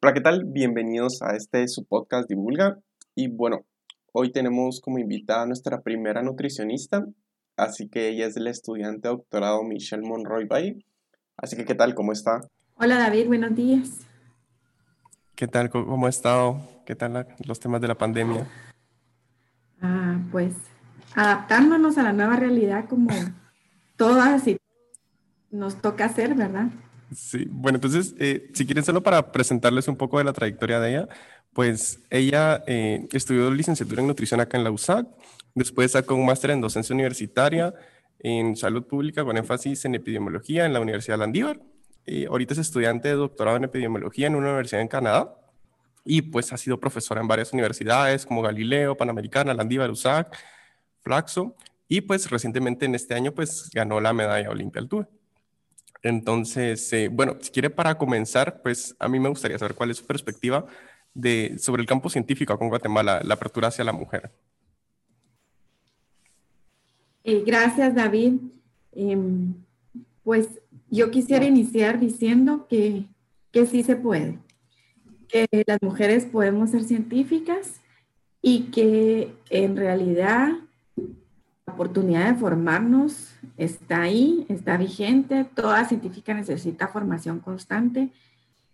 Hola, ¿qué tal? Bienvenidos a este su podcast Divulga. Y bueno, hoy tenemos como invitada a nuestra primera nutricionista, así que ella es la estudiante doctorado Michelle Monroy Bay. Así que, ¿qué tal? ¿Cómo está? Hola David, buenos días. ¿Qué tal? ¿Cómo ha estado? ¿Qué tal los temas de la pandemia? Ah, pues adaptándonos a la nueva realidad como todas y nos toca hacer, ¿verdad? Sí, bueno, entonces, eh, si quieren solo para presentarles un poco de la trayectoria de ella, pues ella eh, estudió licenciatura en nutrición acá en la USAC, después sacó un máster en docencia universitaria en salud pública con énfasis en epidemiología en la Universidad de Landívar. y ahorita es estudiante de doctorado en epidemiología en una universidad en Canadá y pues ha sido profesora en varias universidades como Galileo, Panamericana, Landívar, USAC, Flaxo y pues recientemente en este año pues ganó la medalla Olimpia Altura. Entonces, eh, bueno, si quiere para comenzar, pues a mí me gustaría saber cuál es su perspectiva de, sobre el campo científico con Guatemala, la apertura hacia la mujer. Eh, gracias, David. Em, pues yo quisiera iniciar diciendo que, que sí se puede, que las mujeres podemos ser científicas y que en realidad oportunidad de formarnos está ahí, está vigente, toda científica necesita formación constante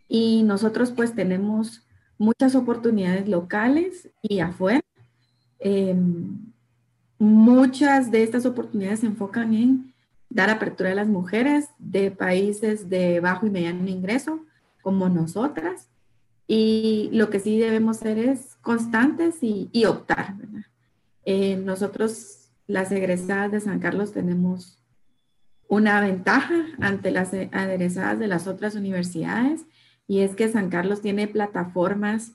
y nosotros pues tenemos muchas oportunidades locales y afuera. Em, muchas de estas oportunidades se enfocan en dar apertura a las mujeres de países de bajo y mediano ingreso como nosotras y lo que sí debemos ser es constantes y, optar. Eh, nosotros las egresadas de San Carlos tenemos una ventaja ante las egresadas de las otras universidades y es que San Carlos tiene plataformas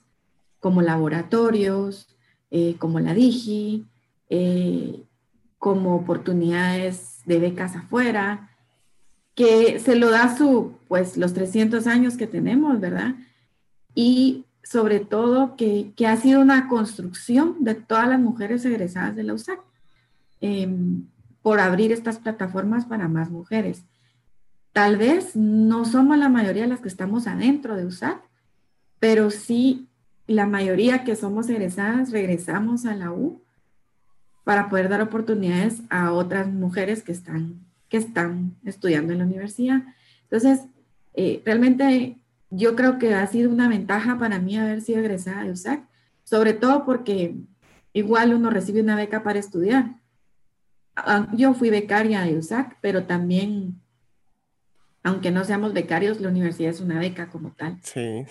como laboratorios, eh, como la Digi, eh, como oportunidades de becas afuera, que se lo da su, pues los 300 años que tenemos, ¿verdad? Y sobre todo que, que ha sido una construcción de todas las mujeres egresadas de la USAC. Em, por abrir estas plataformas para más mujeres. Tal vez no somos la mayoría de las que estamos adentro de USAC, pero sí la mayoría que somos egresadas regresamos a la U para poder dar oportunidades a otras mujeres que están, que están estudiando en la universidad. Entonces, eh, realmente yo creo que ha sido una ventaja para mí haber sido egresada de USAC, sobre todo porque igual uno recibe una beca para estudiar yo fui becaria de USAC, pero también, aunque no seamos becarios, la universidad es una beca como tal. Sí.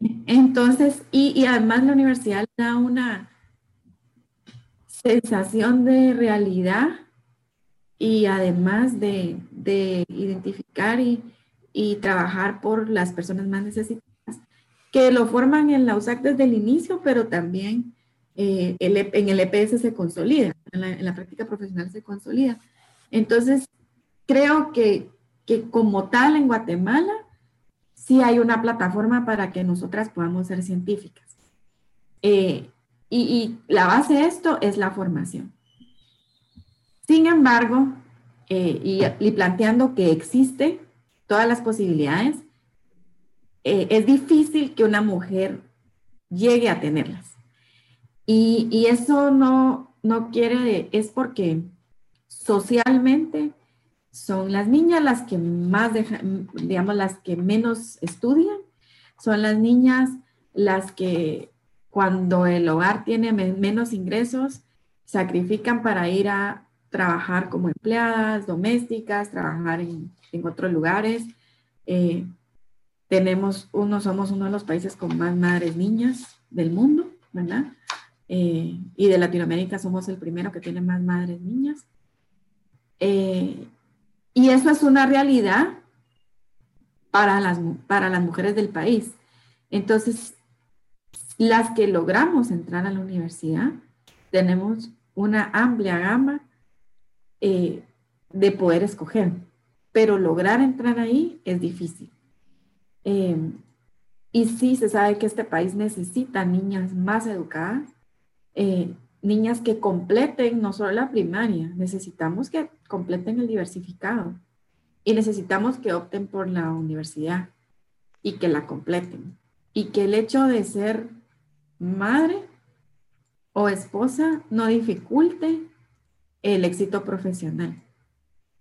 Entonces, y, además la universidad da una sensación de realidad y además de, identificar y, y, trabajar por las personas más necesitadas, que lo forman en la USAC desde el inicio, pero también eh, e en el EPS se consolida, en la, práctica profesional se consolida. Entonces, creo que, que como tal en Guatemala, sí hay una plataforma para que nosotras podamos ser científicas. Eh, y, la base de esto es la formación. Sin embargo, eh, y, planteando que existe todas las posibilidades, es difícil que una mujer llegue a tenerlas. Y, eso no, no quiere, es porque socialmente son las niñas las que más, digamos, las que menos estudian, son las niñas las que cuando el hogar tiene menos ingresos, sacrifican para ir a trabajar como empleadas domésticas, trabajar en, otros lugares. Eh, tenemos uno, somos uno de los países con más madres niñas del mundo, ¿verdad? Eh, y de Latinoamérica somos el primero que tiene más madres niñas. Eh, y eso es una realidad para las, para las mujeres del país. Entonces, las que logramos entrar a la universidad, tenemos una amplia gama eh, de poder escoger, pero lograr entrar ahí es difícil. y sí se sabe que este país necesita niñas más educadas eh, niñas que completen no solo la primaria, necesitamos que completen el diversificado y necesitamos que opten por la universidad y que la completen. y que el hecho de ser madre o esposa no dificulte el éxito profesional.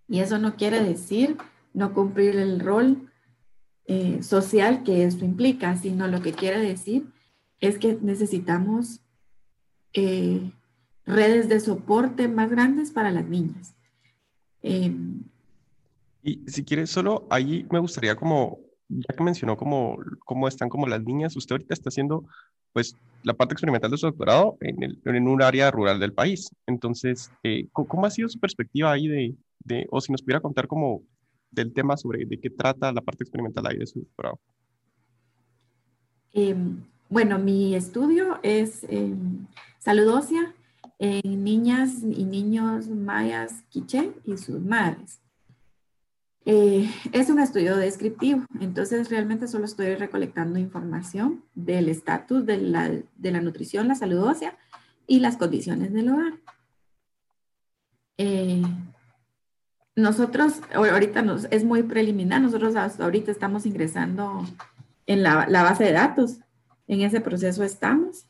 Y eso no quiere decir no cumplir el rol eh, social que esto implica, sino lo que quiere decir es que necesitamos eh, redes de soporte más grandes para las niñas. Em, y si quiere, solo ahí me gustaría como, ya que mencionó cómo, cómo están como las niñas, usted ahorita está haciendo pues la parte experimental de su doctorado en, el, en un área rural del país. Entonces, eh, ¿cómo ha sido su perspectiva ahí de, de, o si nos pudiera contar como del tema sobre de qué trata la parte experimental ahí de su doctorado? Em, bueno, mi estudio es em, salud ósea en niñas y niños mayas quiché y sus madres. Eh, es un estudio descriptivo, entonces realmente solo estoy recolectando información del estatus de la, de la, nutrición, la salud ósea y las condiciones del hogar. Eh, nosotros, ahorita nos, es muy preliminar, nosotros ahorita estamos ingresando en la base de datos, en ese proceso estamos.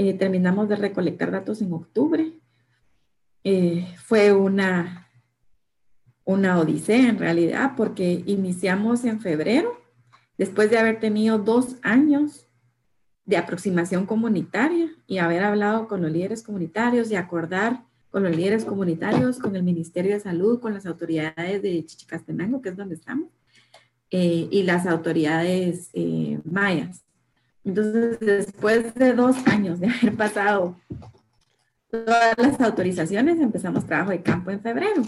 Eh, terminamos de recolectar datos en octubre. Eh, fue una, una odisea en realidad porque iniciamos en febrero, después de haber tenido dos años de aproximación comunitaria y haber hablado con los líderes comunitarios y acordar con los líderes comunitarios, con el Ministerio de Salud, con las autoridades de Chichicastenango, que es donde estamos, eh, y las autoridades mayas. Entonces, después de dos años de haber pasado todas las autorizaciones, empezamos trabajo de campo en febrero.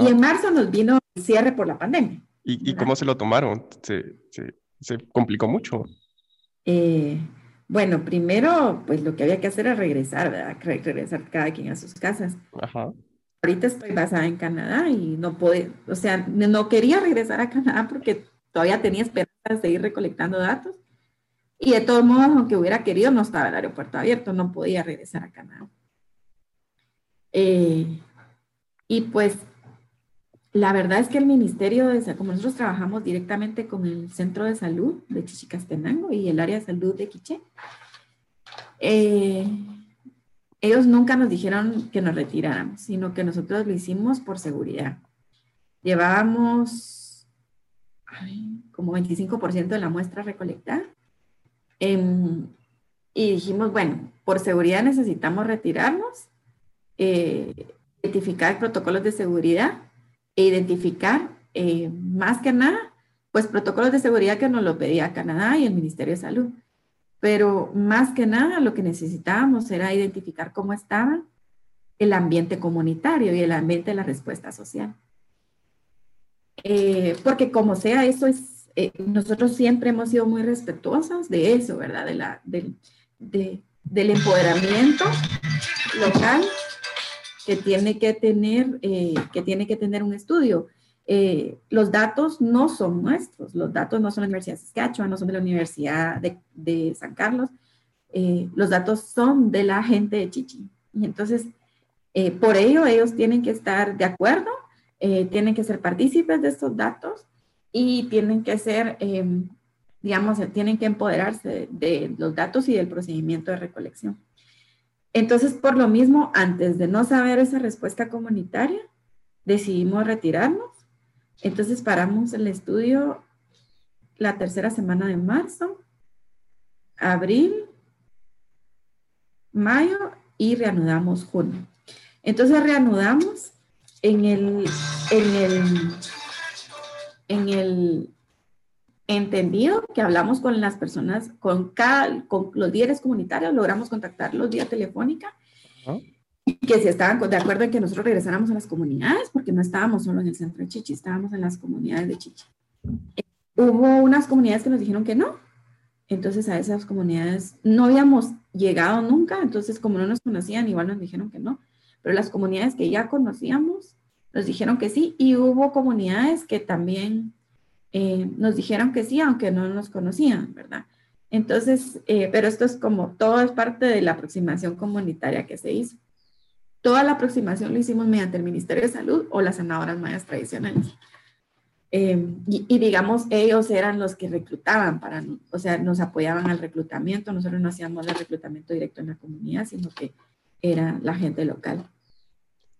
Y en marzo nos vino el cierre por la pandemia. ¿Y, cómo se lo tomaron? ¿Se, se, complicó mucho? Eh, bueno, primero, pues lo que había que hacer era regresar, ¿verdad? Regresar cada quien a sus casas. Ajá. Ahorita estoy basada en Canadá y no pude, o sea, no quería regresar a Canadá porque todavía tenía esperanza de seguir recolectando datos y de todos modos, aunque hubiera querido, no estaba el aeropuerto abierto, no podía regresar a Canadá. Eh, y pues la verdad es que el Ministerio de como nosotros trabajamos directamente con el Centro de Salud de Chichicastenango y el área de salud de Quiché, eh, ellos nunca nos dijeron que nos retiráramos, sino que nosotros lo hicimos por seguridad. Llevábamos como 25% de la muestra recolectada Em, y dijimos, bueno, por seguridad necesitamos retirarnos, eh, identificar protocolos de seguridad e identificar eh, más que nada, pues protocolos de seguridad que nos lo pedía Canadá y el Ministerio de Salud. Pero más que nada lo que necesitábamos era identificar cómo estaba el ambiente comunitario y el ambiente de la respuesta social. Eh, porque como sea, eso es eh, nosotros siempre hemos sido muy respetuosos de eso, ¿verdad? De la, del empoderamiento local que tiene que tener, eh, que tiene que tener un estudio. Eh, los datos no son nuestros, los datos no son de la Universidad de Saskatchewan, no son de la Universidad de, San Carlos, los datos son de la gente de Chichi. Y entonces, por ello, ellos tienen que estar de acuerdo, tienen que ser partícipes de estos datos y tienen que ser, em, digamos, tienen que empoderarse de, los datos y del procedimiento de recolección. Entonces, por lo mismo, antes de no saber esa respuesta comunitaria, decidimos retirarnos. Entonces, paramos el estudio la tercera semana de marzo, abril, mayo y reanudamos junio. Entonces, reanudamos en el, en el en el entendido que hablamos con las personas, con, cada, con los líderes comunitarios, logramos contactarlos vía telefónica y que si estaban de acuerdo en que nosotros regresáramos a las comunidades, porque no estábamos solo en el centro de Chichi, estábamos en las comunidades de Chichi. hubo unas comunidades que nos dijeron que no, entonces a esas comunidades no habíamos llegado nunca, entonces como no nos conocían, igual nos dijeron que no, pero las comunidades que ya conocíamos, nos dijeron que sí y hubo comunidades que también eh, nos dijeron que sí, aunque no nos conocían, ¿verdad? Entonces, eh, pero esto es como todo es parte de la aproximación comunitaria que se hizo. Toda la aproximación lo hicimos mediante el Ministerio de Salud o las sanadoras mayas tradicionales. Em, y, digamos, ellos eran los que reclutaban para, o sea, nos apoyaban al reclutamiento. Nosotros no hacíamos el reclutamiento directo en la comunidad, sino que era la gente local.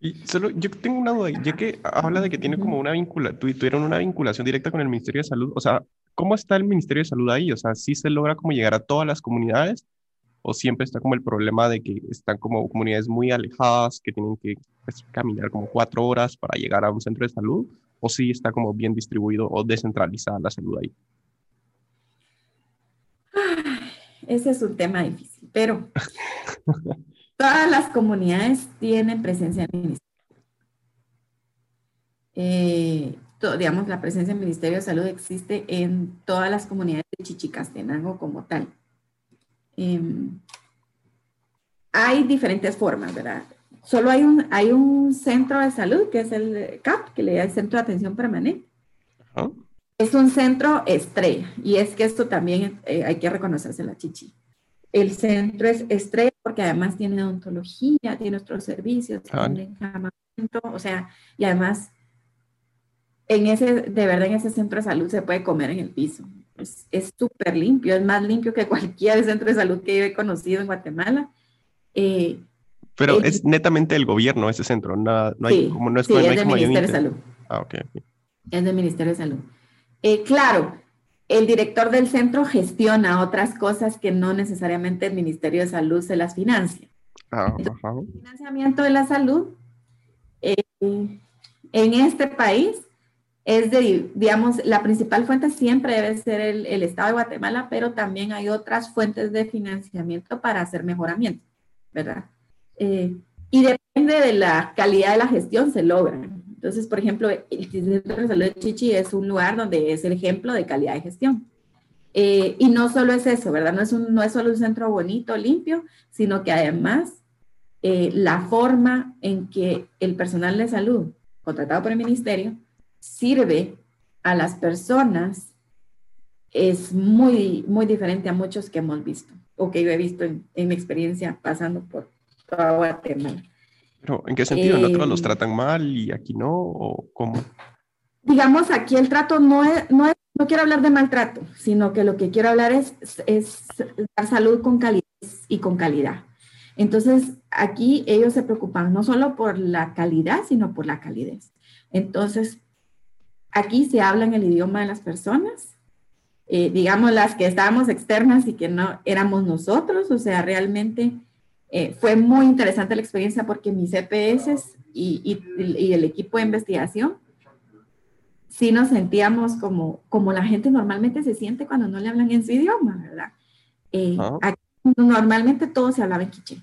Y solo, yo tengo una duda, ya que habla de que tiene como una vinculación, tuvieron una vinculación directa con el Ministerio de Salud, o sea, ¿cómo está el Ministerio de Salud ahí? O sea, ¿sí se logra como llegar a todas las comunidades? ¿O siempre está como el problema de que están como comunidades muy alejadas, que tienen que pues, caminar como cuatro horas para llegar a un centro de salud? ¿O sí está como bien distribuido o descentralizada la salud ahí? Ese es un tema difícil, pero todas las comunidades tienen presencia en el ministerio. Eh, digamos, la presencia del Ministerio de Salud existe en todas las comunidades de Chichicastenango como tal. Em, hay diferentes formas, ¿verdad? Solo hay un, hay un centro de salud, que es el CAP, que le da el Centro de Atención Permanente. Es un centro estrella, y es que esto también eh, hay que reconocerse la chichi. El centro es estrella porque además tiene odontología, tiene otros servicios, ah. tiene encamamiento, o sea, y además en ese, de verdad en ese centro de salud se puede comer en el piso. Es súper limpio, es más limpio que cualquier centro de salud que yo he conocido en Guatemala. Eh, Pero es netamente del gobierno ese centro, no, no hay, como, no es, sí, es del Ministerio de Salud. Ah, ok. Es del Ministerio de Salud. Eh, claro, el director del centro gestiona otras cosas que no necesariamente el Ministerio de Salud se las financia. Ah, el financiamiento de la salud eh, en este país es de, digamos, la principal fuente siempre debe ser el, el, Estado de Guatemala, pero también hay otras fuentes de financiamiento para hacer mejoramiento, ¿verdad? Eh, y depende de la calidad de la gestión, se logra. Entonces, por ejemplo, el Centro de Salud de Chichi es un lugar donde es el ejemplo de calidad de gestión. Eh, y no solo es eso, ¿verdad? No es, un, no solo un centro bonito, limpio, sino que además eh, la forma en que el personal de salud contratado por el ministerio sirve a las personas es muy, muy diferente a muchos que hemos visto o que yo he visto en, mi experiencia pasando por toda Guatemala. Pero, ¿en qué sentido? ¿En otros los eh, tratan mal y aquí no? ¿O cómo? Digamos, aquí el trato no es, no es, no quiero hablar de maltrato, sino que lo que quiero hablar es, es dar salud con calidad y con calidad. Entonces, aquí ellos se preocupan no solo por la calidad, sino por la calidez. Entonces, Aquí se habla en el idioma de las personas, eh, digamos las que estábamos externas y que no éramos nosotros, o sea, realmente eh, fue muy interesante la experiencia porque mis EPS y, y, el equipo de investigación sí nos sentíamos como, como la gente normalmente se siente cuando no le hablan en su idioma, ¿verdad? Eh, aquí, normalmente todo se hablaba en quiché.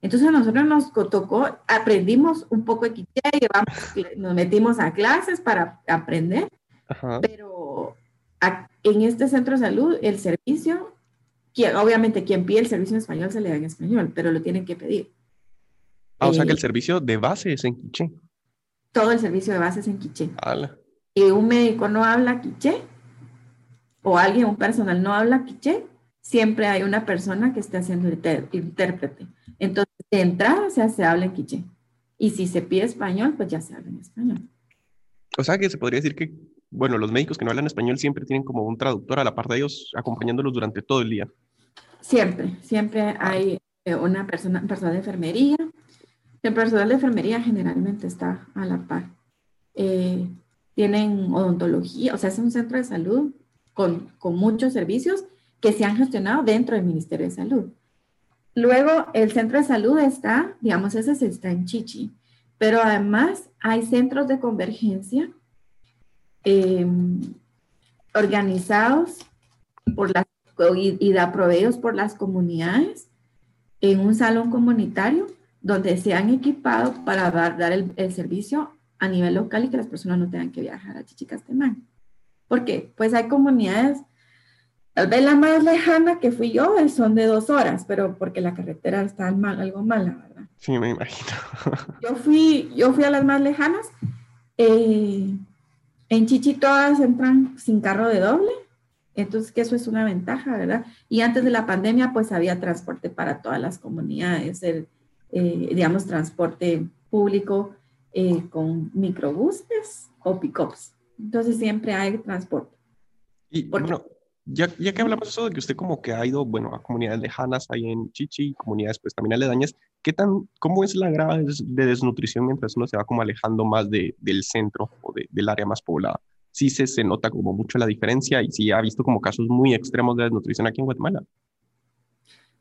Entonces a nosotros nos tocó, aprendimos un poco de quiché, llevamos, nos metimos a clases para aprender, pero en este centro de salud el servicio, obviamente quien pide el servicio en español se le da en español, pero lo tienen que pedir. Ah, o sea que el eh, servicio de base es en quiché. Todo el servicio de base es en quiché. Y un médico no habla quiché, o alguien, un personal no habla quiché, siempre hay una persona que esté haciendo intérprete. Entonces, de entrada se, se habla en quiché. Y si se pide español, pues ya se habla en español. O sea que se podría decir que, bueno, los médicos que no hablan español siempre tienen como un traductor a la par de ellos acompañándolos durante todo el día. Siempre, siempre hay eh, una persona, personal de enfermería. El personal de enfermería generalmente está a la par. Eh, tienen odontología, o sea, es un centro de salud con, con muchos servicios que se han gestionado dentro del Ministerio de Salud. Luego, el centro de salud está, digamos, ese está en Chichi, pero además hay centros de convergencia em, organizados por las, y, da proveedos por las comunidades en un salón comunitario donde se han equipado para dar, el, el, servicio a nivel local y que las personas no tengan que viajar a Chichicastemán. ¿Por qué? Pues hay comunidades Tal vez la más lejana que fui yo son de dos horas, pero porque la carretera está mal, algo mala, ¿verdad? Sí, me imagino. yo, fui, yo fui a las más lejanas. Eh, en Chichi todas entran sin carro de doble, entonces que eso es una ventaja, ¿verdad? Y antes de la pandemia, pues había transporte para todas las comunidades, el, eh, digamos, transporte público eh, con microbuses o pick-ups, Entonces siempre hay transporte. Y bueno, ya, ya que hablamos eso de que usted como que ha ido, bueno, a comunidades lejanas ahí en Chichi, comunidades pues también aledañas, ¿qué tan, cómo es la grave de desnutrición mientras uno se va como alejando más de, del centro o de, del área más poblada? Sí se, se nota como mucho la diferencia y sí ha visto como casos muy extremos de desnutrición aquí en Guatemala.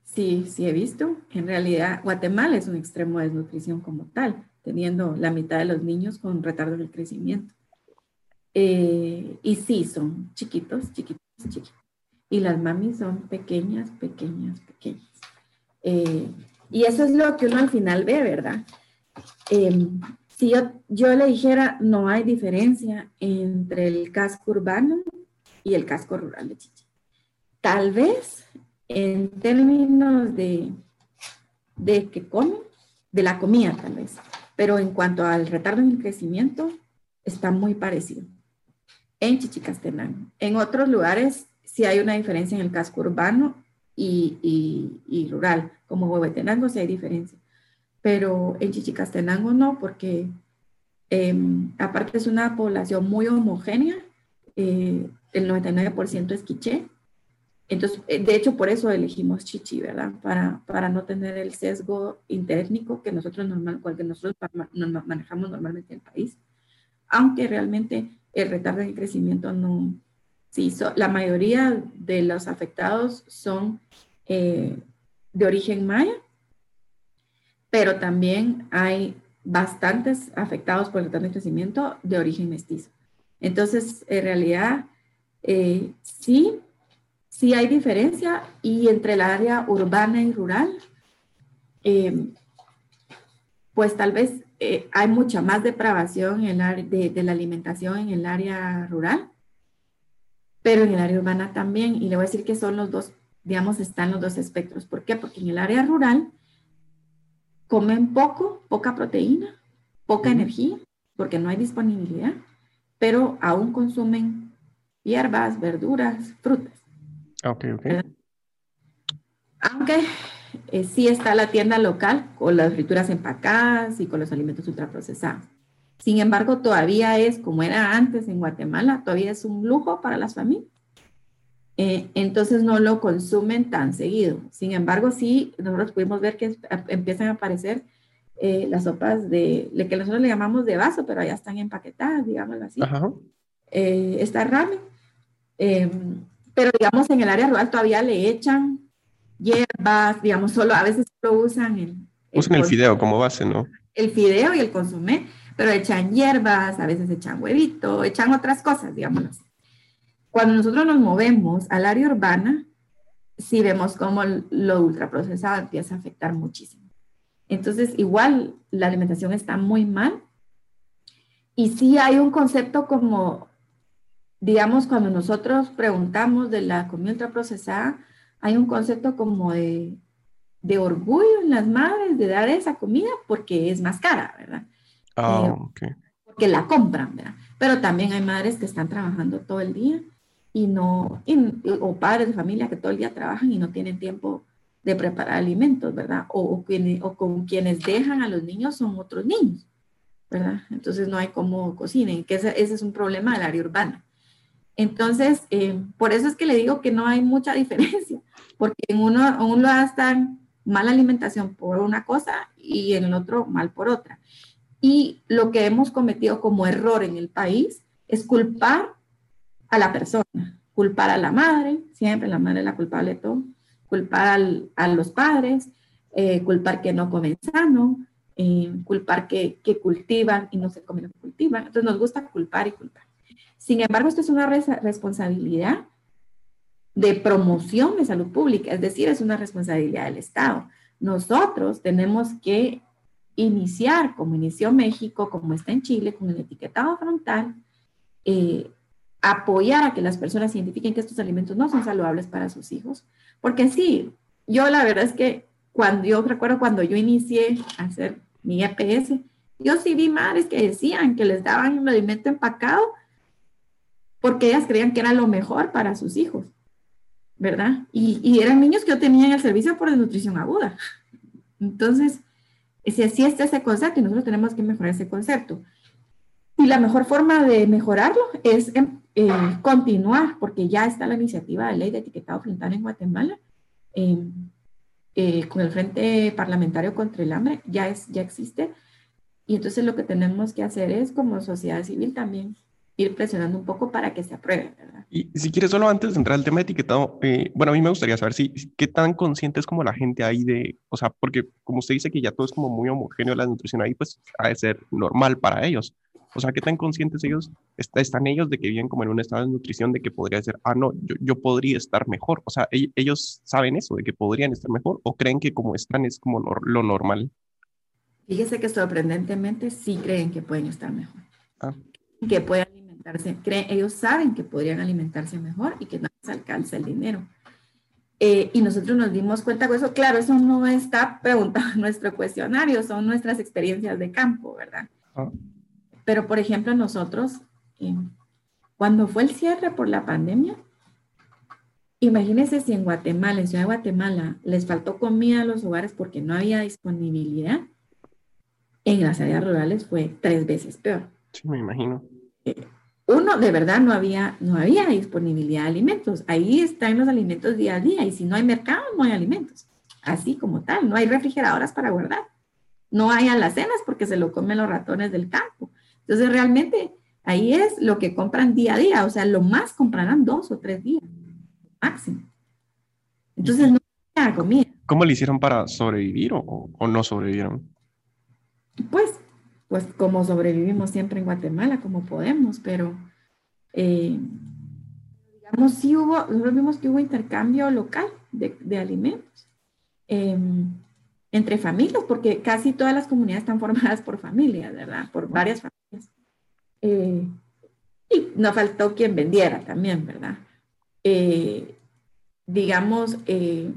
Sí, sí he visto. En realidad, Guatemala es un extremo de desnutrición como tal, teniendo la mitad de los niños con retardo del crecimiento. Eh, y sí, son chiquitos, chiquitos, chiquitos. Y las mamis son pequeñas, pequeñas, pequeñas. Eh, y eso es lo que uno al final ve, ¿verdad? Em, si yo, yo le dijera, no hay diferencia entre el casco urbano y el casco rural de Chichi. Tal vez en términos de, de que comen, de la comida tal vez, pero en cuanto al retardo en el crecimiento, está muy parecido en Chichicastenango. En otros lugares sí hay una diferencia en el casco urbano y, y, rural, como Huehuetenango sí hay diferencia, pero en Chichicastenango no, porque em, aparte es una población muy homogénea, eh, el 99% es quiché, entonces, eh, de hecho, por eso elegimos Chichi, ¿verdad? Para, para no tener el sesgo interétnico que nosotros, normal, que nosotros manejamos normalmente en el país, aunque realmente el retardo de crecimiento no, sí, la mayoría de los afectados son eh, de origen maya, pero también hay bastantes afectados por el retardo de crecimiento de origen mestizo. Entonces, en realidad, eh, sí, sí hay diferencia y entre el área urbana y rural, eh, pues tal vez eh, hay mucha más depravación en el de, de, la alimentación en el área rural, pero en el área urbana también. Y le voy a decir que son los dos, digamos, están los dos espectros. ¿Por qué? Porque en el área rural comen poco, poca proteína, poca energía, porque no hay disponibilidad, pero aún consumen hierbas, verduras, frutas. Ok, ok. Aunque eh, sí está la tienda local con las frituras empacadas y con los alimentos ultraprocesados. Sin embargo, todavía es, como era antes en Guatemala, todavía es un lujo para las familias. Eh, entonces no lo consumen tan seguido. Sin embargo, sí, nosotros pudimos ver que empiezan a aparecer eh, las sopas de, lo que nosotros le llamamos de vaso, pero ya están empaquetadas, digámoslo así. Ajá. está ramen. pero digamos, en el área rural todavía le echan hierbas, digamos, solo a veces lo usan el... Usan el, fideo como base, ¿no? El fideo y el consomé, pero echan hierbas, a veces echan huevito, echan otras cosas, digamos. Cuando nosotros nos movemos al área urbana, sí vemos cómo lo ultraprocesado empieza a afectar muchísimo. Entonces, igual la alimentación está muy mal. Y sí hay un concepto como, digamos, cuando nosotros preguntamos de la comida ultraprocesada, hay un concepto como de, de, orgullo en las madres de dar esa comida porque es más cara, ¿verdad? Ah, eh, Porque la compran, ¿verdad? Pero también hay madres que están trabajando todo el día y no, o padres de familia que todo el día trabajan y no tienen tiempo de preparar alimentos, ¿verdad? O, o, o con quienes dejan a los niños son otros niños, ¿verdad? Entonces no hay cómo cocinen, que ese, ese es un problema del área urbana. Entonces, eh, por eso es que le digo que no hay mucha diferencia, porque en uno, uno hasta mala alimentación por una cosa y en el otro mal por otra. Y lo que hemos cometido como error en el país es culpar a la persona, culpar a la madre, siempre la madre es la culpable todo, culpar a los padres, eh, culpar que no comen sano, eh, culpar que, que, cultivan y no se comen lo cultivan. Entonces nos gusta culpar y culpar. Sin embargo, esto es una responsabilidad de promoción de salud pública, es decir, es una responsabilidad del Estado. Nosotros tenemos que iniciar, como inició México, como está en Chile, con el etiquetado frontal, eh, apoyar a que las personas identifiquen que estos alimentos no son saludables para sus hijos, porque sí, yo la verdad es que cuando yo recuerdo cuando yo inicié a hacer mi EPS, yo sí vi madres que decían que les daban un alimento empacado porque ellas creían que era lo mejor para sus hijos. ¿verdad? Y, eran niños que yo tenía en el servicio por desnutrición aguda. Entonces, si así está ese concepto y nosotros tenemos que mejorar ese concepto. Y la mejor forma de mejorarlo es em, eh, continuar, porque ya está la iniciativa de ley de etiquetado frontal en Guatemala, em, eh, con el Frente Parlamentario contra el Hambre, ya, es, ya existe. Y entonces lo que tenemos que hacer es, como sociedad civil, también ir presionando un poco para que se apruebe. Y si quieres, solo antes de entrar al tema de etiquetado, eh, bueno, a mí me gustaría saber si, qué tan consciente es como la gente ahí de, o sea, porque como usted dice que ya todo es como muy homogéneo la nutrición ahí, pues ha de ser normal para ellos. O sea, ¿qué tan conscientes ellos están ellos de que viven como en un estado de nutrición de que podría ser, ah, no, yo, yo podría estar mejor? O sea, ellos saben eso, de que podrían estar mejor o creen que como están es como lo normal. Fíjese que sorprendentemente sí creen que pueden estar mejor. Ah. Que pueden alimentarse, creen, ellos saben que podrían alimentarse mejor y que no les alcanza el dinero. Eh, y nosotros nos dimos cuenta de eso. Claro, eso no está preguntado en nuestro cuestionario, son nuestras experiencias de campo, ¿verdad? Ah. Pero, por ejemplo, nosotros, eh, cuando fue el cierre por la pandemia, imagínense si en Guatemala, en Ciudad de Guatemala, les faltó comida a los hogares porque no había disponibilidad, en las áreas rurales fue tres veces peor. Sí, me imagino. Eh, uno, de verdad no había, no había disponibilidad de alimentos. Ahí están los alimentos día a día y si no hay mercado, no hay alimentos. Así como tal, no hay refrigeradoras para guardar. No hay alacenas porque se lo comen los ratones del campo. Entonces, realmente ahí es lo que compran día a día, o sea, lo más comprarán dos o tres días, máximo. Entonces, no hay comida. ¿Cómo le hicieron para sobrevivir o, no sobrevivieron? Pues, pues como sobrevivimos siempre en Guatemala, como podemos, pero eh, digamos, sí hubo, nosotros vimos que hubo intercambio local de, alimentos. Em, entre familias, porque casi todas las comunidades están formadas por familias, ¿verdad? Por varias familias. Eh, y no faltó quien vendiera también, ¿verdad? Eh, digamos, eh,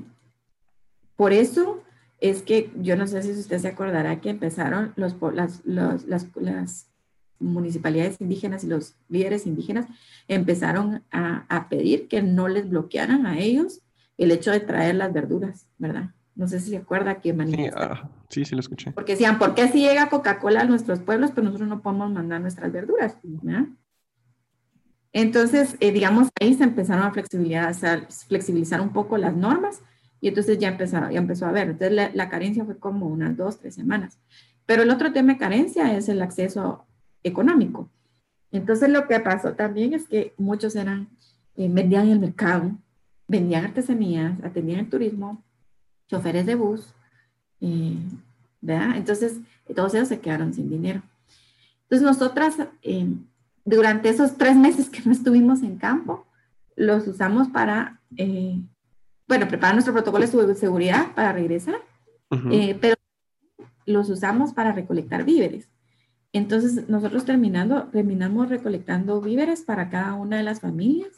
por eso es que yo no sé si usted se acordará que empezaron los, las, las, municipalidades indígenas y los líderes indígenas empezaron a, a, pedir que no les bloquearan a ellos el hecho de traer las verduras, ¿verdad? No sé si se acuerda que manifestaron. Sí, sí, sí lo escuché. Porque decían, ¿por qué si llega Coca-Cola a nuestros pueblos, pero nosotros no podemos mandar nuestras verduras? Entonces, eh, digamos, ahí se empezaron a flexibilizar, flexibilizar un poco las normas y entonces ya, empezaron, ya empezó a ver. Entonces, la, carencia fue como unas dos, tres semanas. Pero el otro tema de carencia es el acceso económico. Entonces, lo que pasó también es que muchos eran, eh, vendían en el mercado, vendían artesanías, atendían el turismo, choferes de bus, eh, ¿verdad? Entonces, todos ellos se quedaron sin dinero. Entonces, nosotras, eh, durante esos tres meses que no estuvimos en campo, los usamos para, eh, bueno, preparar nuestro protocolo de seguridad para regresar, pero los usamos para recolectar víveres. Entonces, nosotros terminando, terminamos recolectando víveres para cada una de las familias,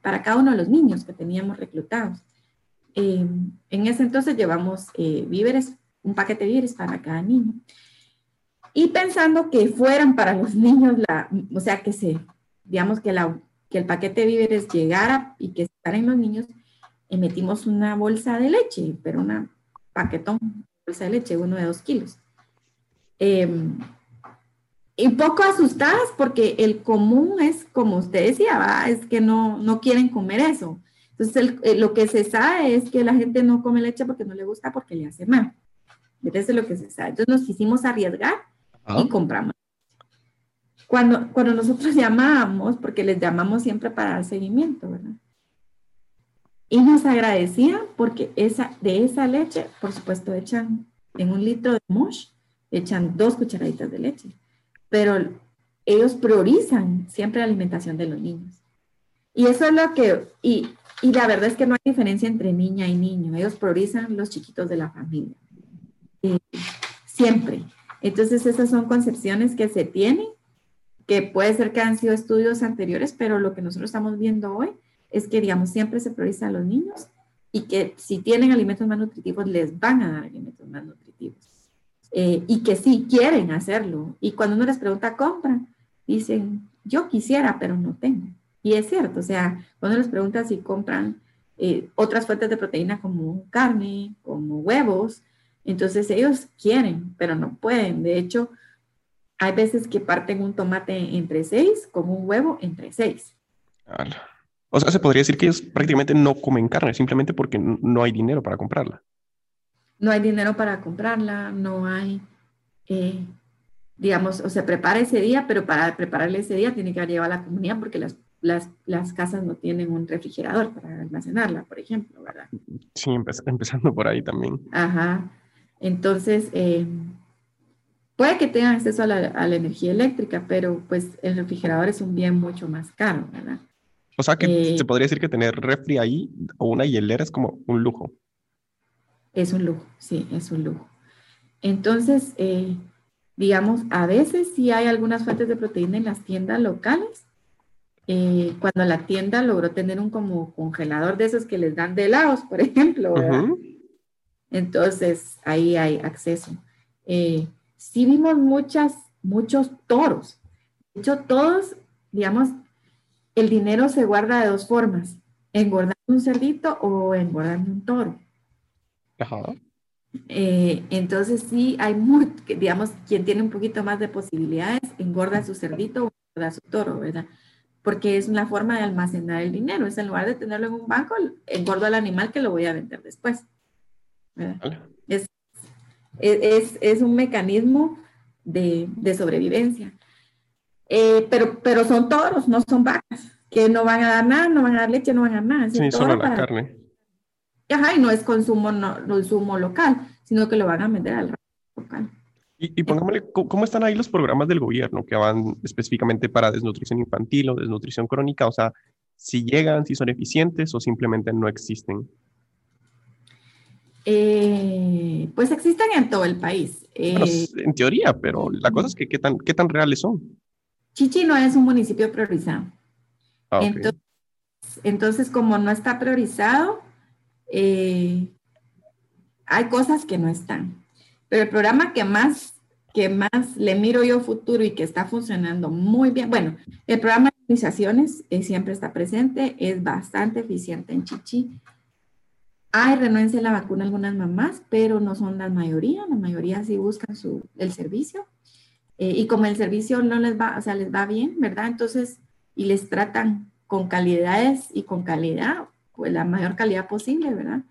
para cada uno de los niños que teníamos reclutados. Eh, en ese entonces llevamos eh, víveres, un paquete de víveres para cada niño. Y pensando que fueran para los niños, la, o sea, que se, digamos que, la, que el paquete de víveres llegara y que estar en los niños, eh, metimos una bolsa de leche, pero una paquetón, bolsa de leche, uno de dos kilos. Em, y poco asustadas porque el común es, como usted decía, es que no, no quieren comer eso. Entonces, eh, lo que se sabe es que la gente no come leche porque no le gusta, porque le hace mal. Eso es lo que se sabe. Entonces, nos quisimos arriesgar y compramos. Cuando, cuando nosotros llamamos, porque les llamamos siempre para dar seguimiento, ¿verdad? Y nos agradecían porque esa, de esa leche, por supuesto, echan en un litro de mosh, echan dos cucharaditas de leche. Pero ellos priorizan siempre la alimentación de los niños. Y eso es lo que, y y la verdad es que no hay diferencia entre niña y niño. Ellos priorizan los chiquitos de la familia. Eh, siempre. Entonces, esas son concepciones que se tienen, que puede ser que han sido estudios anteriores, pero lo que nosotros estamos viendo hoy es que, digamos, siempre se prioriza a los niños y que si tienen alimentos más nutritivos, les van a dar alimentos más nutritivos. Eh, y que sí quieren hacerlo. Y cuando uno les pregunta, ¿compran? Dicen, yo quisiera, pero no tengo. Y es cierto, o sea, cuando les preguntas si compran eh, otras fuentes de proteína como carne, como huevos, entonces ellos quieren, pero no pueden. De hecho, Hay veces que parten un tomate entre seis, con un huevo entre seis. O sea, se podría decir que ellos prácticamente no comen carne, simplemente porque no hay dinero para comprarla. No hay dinero para comprarla, no hay, eh, digamos, o se prepara ese día, pero para prepararle ese día tiene que llevar a la comunidad porque las, las, las, casas no tienen un refrigerador para almacenarla, por ejemplo, ¿verdad? Sí, empezando por ahí también. Ajá. Entonces, eh, puede que tengan acceso a la, a la, energía eléctrica, pero pues el refrigerador es un bien mucho más caro, ¿verdad? O sea que eh, se podría decir que tener refri ahí o una hielera es como un lujo. Es un lujo, sí, es un lujo. Entonces, eh, digamos, a veces sí hay algunas fuentes de proteína en las tiendas locales. Eh, cuando la tienda logró tener un como congelador de esos que les dan de helados, por ejemplo, entonces ahí hay acceso. sí vimos muchas, muchos toros. De hecho, todos, digamos, el dinero se guarda de dos formas, engordando un cerdito o engordando un toro. Ajá. Eh, entonces sí hay muy, digamos, quien tiene un poquito más de posibilidades, engorda su cerdito o engorda su toro, ¿verdad? Porque es una forma de almacenar el dinero. Es en lugar de tenerlo en un banco, engordo al animal que lo voy a vender después. Es, es, es, un mecanismo de, de sobrevivencia. Eh, pero, pero son toros, no son vacas, que no van a dar nada, no van a dar leche, no van a dar nada. Sí, solo la carne. Ajá, y no es consumo, no, consumo local, sino que lo van a vender al local. Y, y pongámosle, ¿cómo están ahí los programas del gobierno que van específicamente para desnutrición infantil o desnutrición crónica? O sea, si llegan, si son eficientes o simplemente no existen. Eh, pues existen en todo el país. Eh, en teoría, pero la cosa es que qué tan, qué tan reales son. Chichi no es un municipio priorizado. Ah, entonces, como no está priorizado, eh, hay cosas que no están. Pero el programa que más, que más le miro yo futuro y que está funcionando muy bien, bueno, el programa de iniciaciones eh, siempre está presente, es bastante eficiente en Chichi. Hay renuencia a la vacuna algunas mamás, pero no son la mayoría, la mayoría sí buscan su, el servicio. Eh, y como el servicio no les va, o sea, les va bien, ¿verdad? Entonces, y les tratan con calidades y con calidad, pues la mayor calidad posible, ¿verdad?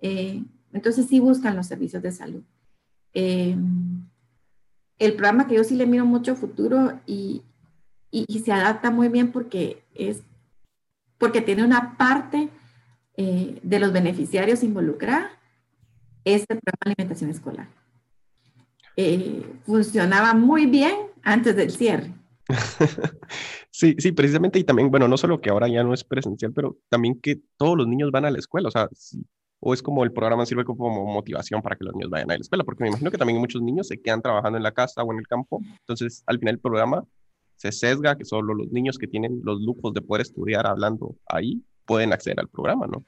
Eh, entonces sí buscan los servicios de salud. Eh, el programa que yo sí le miro mucho futuro y, y, se adapta muy bien porque es porque tiene una parte de los beneficiarios involucrada, es el programa de alimentación escolar. Eh, funcionaba muy bien antes del cierre. sí, sí, precisamente, y también, bueno, no solo que ahora ya no es presencial, pero también que todos los niños van a la escuela, o sea, o es como el programa sirve como motivación para que los niños vayan a la escuela, porque me imagino que también muchos niños se quedan trabajando en la casa o en el campo, entonces al final el programa se sesga que solo los niños que tienen los lujos de poder estudiar hablando ahí pueden acceder al programa, ¿no?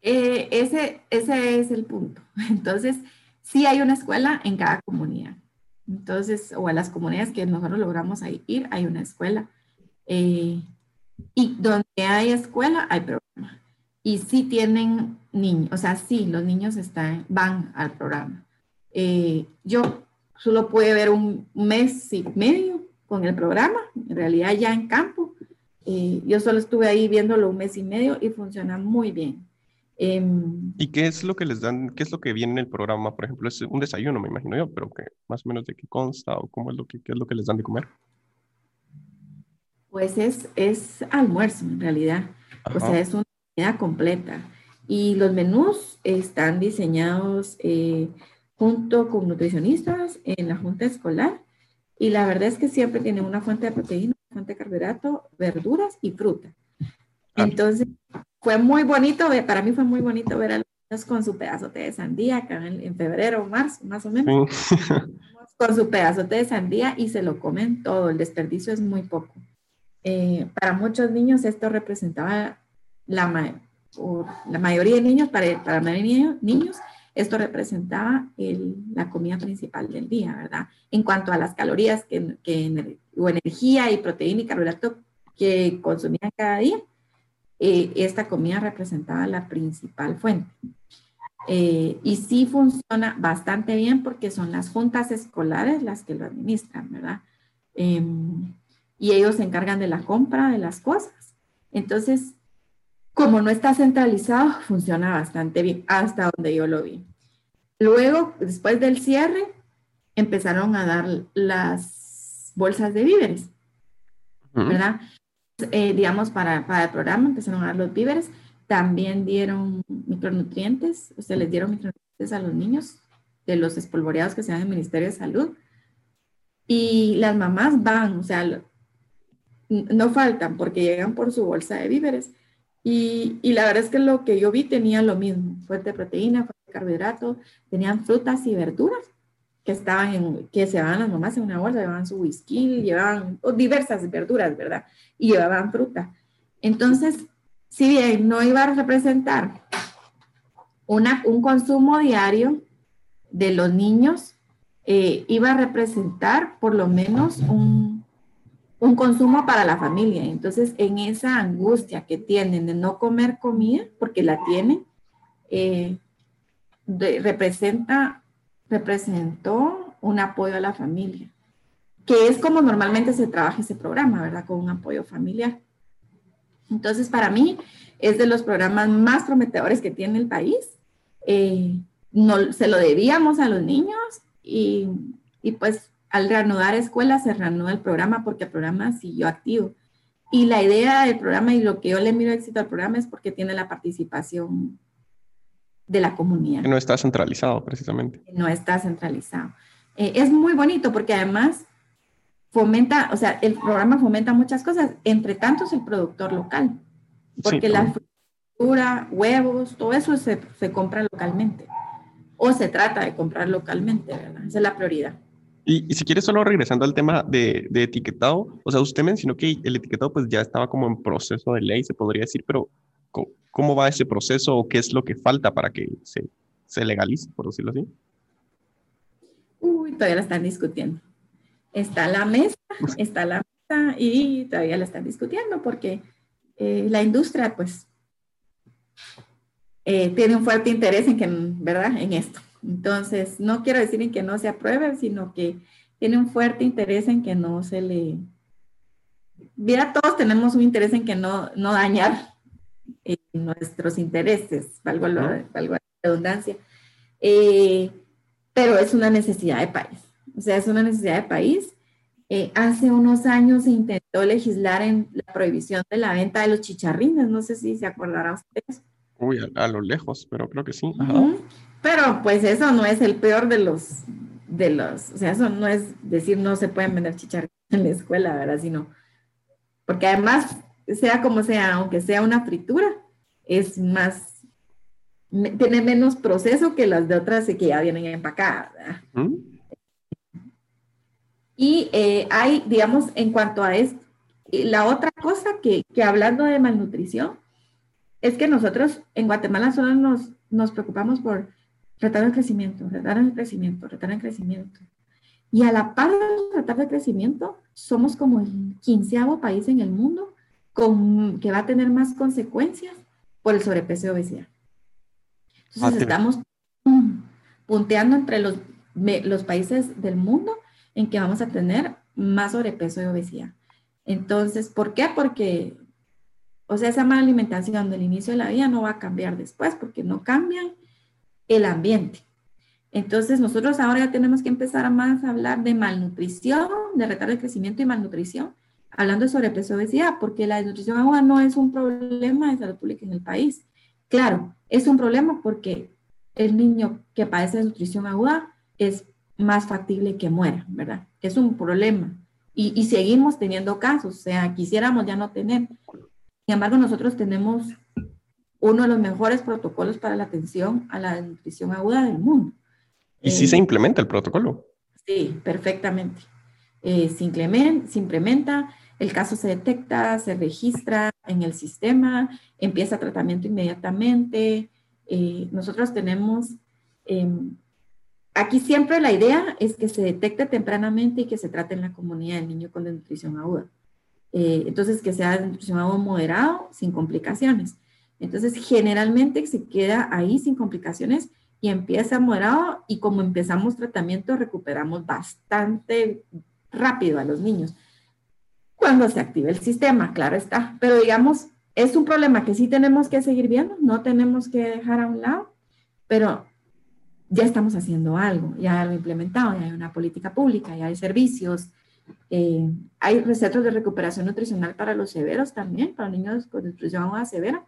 Eh, ese, ese es el punto. Entonces, sí hay una escuela en cada comunidad. Entonces, o a las comunidades que nosotros logramos ir, hay una escuela. Eh, y donde hay escuela, hay programa. Y sí tienen niños, o sea, sí, los niños están, van al programa. Eh, yo solo pude ver un mes y medio con el programa, en realidad ya en campo. Eh, yo solo estuve ahí viéndolo un mes y medio y funciona muy bien. Em, ¿Y qué es lo que les dan, qué es lo que viene en el programa? Por ejemplo, es un desayuno, me imagino yo, pero que más o menos de qué consta o cómo es lo que, qué es lo que les dan de comer. Pues es, es almuerzo en realidad, o sea, es comida completa. Y los menús están diseñados eh, junto con nutricionistas en la junta escolar. Y la verdad es que siempre tienen una fuente de proteína, una fuente de carbohidrato, verduras y fruta. Ah. Entonces, fue muy bonito, para mí fue muy bonito ver a los niños con su pedazote de sandía, que en, en febrero o marzo, más o menos, con su pedazote de sandía y se lo comen todo, el desperdicio es muy poco. Eh, para muchos niños esto representaba la, la mayoría de niños, para, para la niños, esto representaba la comida principal del día, ¿verdad? En cuanto a las calorías que, que, o energía y proteína y carbohidrato que consumían cada día, eh, esta comida representaba la principal fuente. Eh, y sí funciona bastante bien porque son las juntas escolares las que lo administran, ¿verdad? Em, y ellos se encargan de la compra de las cosas. Entonces, como no está centralizado, funciona bastante bien hasta donde yo lo vi. Luego, después del cierre, empezaron a dar las bolsas de víveres, ¿verdad? Eh, digamos, para, para el programa empezaron a dar los víveres también dieron micronutrientes, o sea, les dieron micronutrientes a los niños de los espolvoreados que se dan en el Ministerio de Salud. Y las mamás van, o sea, no faltan porque llegan por su bolsa de víveres. Y, y, la verdad es que lo que yo vi tenía lo mismo, fuerte proteína, fuerte carbohidrato, tenían frutas y verduras que estaban en, que se llevaban las mamás en una bolsa, llevaban su whisky, llevaban diversas verduras, ¿verdad? Y llevaban fruta. Entonces, si bien no iba a representar una, un consumo diario de los niños, eh, iba a representar por lo menos un, un, consumo para la familia. Entonces, en esa angustia que tienen de no comer comida, porque la tienen, eh, representa, representó un apoyo a la familia, que es como normalmente se trabaja ese programa, ¿verdad? Con un apoyo familiar. Entonces, para mí es de los programas más prometedores que tiene el país. Eh, no, se lo debíamos a los niños y, y, pues al reanudar escuelas se reanuda el programa porque el programa siguió activo. Y la idea del programa y lo que yo le miro éxito al programa es porque tiene la participación de la comunidad. no está centralizado, precisamente. No está centralizado. Eh, es muy bonito porque además fomenta, o sea, el programa fomenta muchas cosas, entre tantos el productor local, porque la fruta, huevos, todo eso se, se, compra localmente, o se trata de comprar localmente, ¿verdad? Esa es la prioridad. Y, y si quieres, solo regresando al tema de, de, etiquetado, o sea, usted mencionó que el etiquetado pues ya estaba como en proceso de ley, se podría decir, pero ¿cómo, cómo va ese proceso o qué es lo que falta para que se, se legalice, por decirlo así? Uy, todavía la están discutiendo está la mesa, está la mesa y todavía la están discutiendo porque eh, la industria pues eh, tiene un fuerte interés en que, ¿verdad? En esto. Entonces, no quiero decir en que no se apruebe, sino que tiene un fuerte interés en que no se le... Mira, todos tenemos un interés en que no, no dañar eh, nuestros intereses, valgo, la, valgo la redundancia. pero es una necesidad de país o sea, es una necesidad de país. Eh, hace unos años se intentó legislar en la prohibición de la venta de los chicharrines, no sé si se acordará ustedes. Uy, a, lo lejos, pero creo que sí. Pero pues eso no es el peor de los, de los, o sea, eso no es decir no se pueden vender chicharrines en la escuela, ¿verdad? Sino, porque además, sea como sea, aunque sea una fritura, es más, tiene menos proceso que las de otras que ya vienen empacadas. Y eh, hay, digamos, en cuanto a esto, la otra cosa que, que, hablando de malnutrición, es que nosotros en Guatemala solo nos, nos preocupamos por retardo el crecimiento, retardo el crecimiento, retardo el crecimiento. Y a la par del retardo el crecimiento, somos como el quinceavo país en el mundo con, que va a tener más consecuencias por el sobrepeso y obesidad. Entonces ah, estamos punteando entre los, los países del mundo en que vamos a tener más sobrepeso y obesidad. Entonces, ¿por qué? Porque, o sea, esa mala alimentación del inicio de la vida no va a cambiar después porque no cambian el ambiente. Entonces, nosotros ahora ya tenemos que empezar a más hablar de malnutrición, de retardo de crecimiento y malnutrición, hablando de sobrepeso y obesidad, porque la desnutrición agua no es un problema de salud pública en el país. Claro, es un problema porque el niño que padece de nutrición aguda es más factible que muera, ¿verdad? Es un problema. Y, y, seguimos teniendo casos, o sea, quisiéramos ya no tener. Sin embargo, nosotros tenemos uno de los mejores protocolos para la atención a la nutrición aguda del mundo. ¿Y si se eh, implementa el protocolo? Sí, perfectamente. Eh, se, implementa, se implementa, el caso se detecta, se registra en el sistema, empieza tratamiento inmediatamente. Eh, nosotros tenemos em, Aquí siempre la idea es que se detecte tempranamente y que se trate en la comunidad del niño con desnutrición aguda. Eh, entonces, que sea desnutrición aguda moderado, sin complicaciones. Entonces, generalmente se queda ahí sin complicaciones y empieza moderado y como empezamos tratamiento, recuperamos bastante rápido a los niños. Cuando se activa el sistema, claro está. Pero digamos, es un problema que sí tenemos que seguir viendo, no tenemos que dejar a un lado, pero ya estamos haciendo algo, ya algo implementado, ya hay una política pública, ya hay servicios, eh, hay recetas de recuperación nutricional para los severos también, para niños con nutrición severa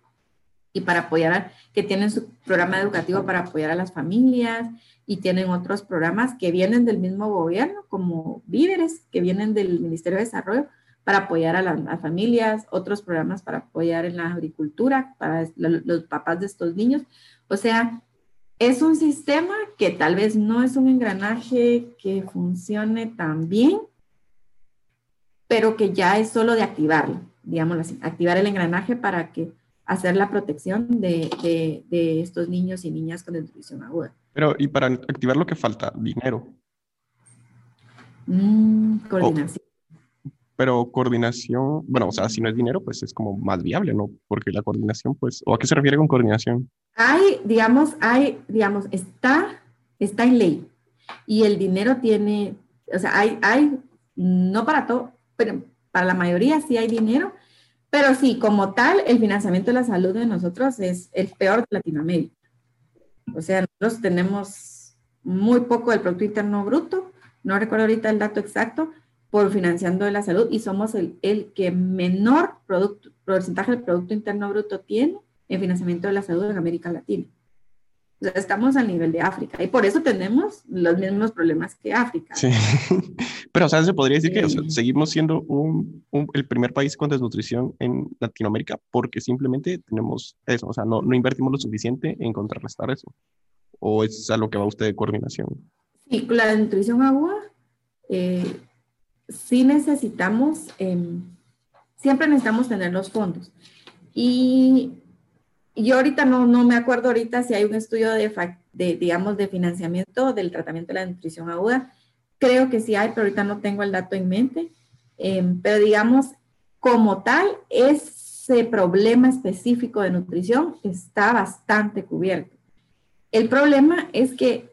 y para apoyar, a, que tienen su programa educativo para apoyar a las familias y tienen otros programas que vienen del mismo gobierno, como víveres, que vienen del Ministerio de Desarrollo para apoyar a las familias, otros programas para apoyar en la agricultura, para los papás de estos niños. O sea, es un sistema que tal vez no es un engranaje que funcione tan bien, pero que ya es solo de activarlo, digamos así, activar el engranaje para que hacer la protección de, de, estos niños y niñas con desnutrición aguda. Pero, ¿y para activar lo que falta? Dinero. Mm, coordinación. pero coordinación, bueno, o sea, si no es dinero, pues es como más viable, ¿no? Porque la coordinación, pues, ¿o a qué se refiere con coordinación? Hay, digamos, hay, digamos, está, está en ley y el dinero tiene, o sea, hay, hay, no para todo, pero para la mayoría sí hay dinero, pero sí, como tal, el financiamiento de la salud de nosotros es el peor de Latinoamérica. O sea, nosotros tenemos muy poco del Producto Interno Bruto, no recuerdo ahorita el dato exacto, por financiando de la salud y somos el, el que menor producto, porcentaje del Producto Interno Bruto tiene en financiamiento de la salud en América Latina estamos al nivel de África y por eso tenemos los mismos problemas que África. Sí, pero o sea, se podría decir que seguimos siendo un, el primer país con desnutrición en Latinoamérica porque simplemente tenemos eso, o sea, no, no invertimos lo suficiente en contrarrestar eso. ¿O es a lo que va usted de coordinación? Sí, la desnutrición agua, eh, sí necesitamos, em, siempre necesitamos tener los fondos. Y yo ahorita no, no me acuerdo ahorita si hay un estudio de, de, digamos, de financiamiento del tratamiento de la nutrición aguda. Creo que sí hay, pero ahorita no tengo el dato en mente. Em, pero digamos, como tal, ese problema específico de nutrición está bastante cubierto. El problema es que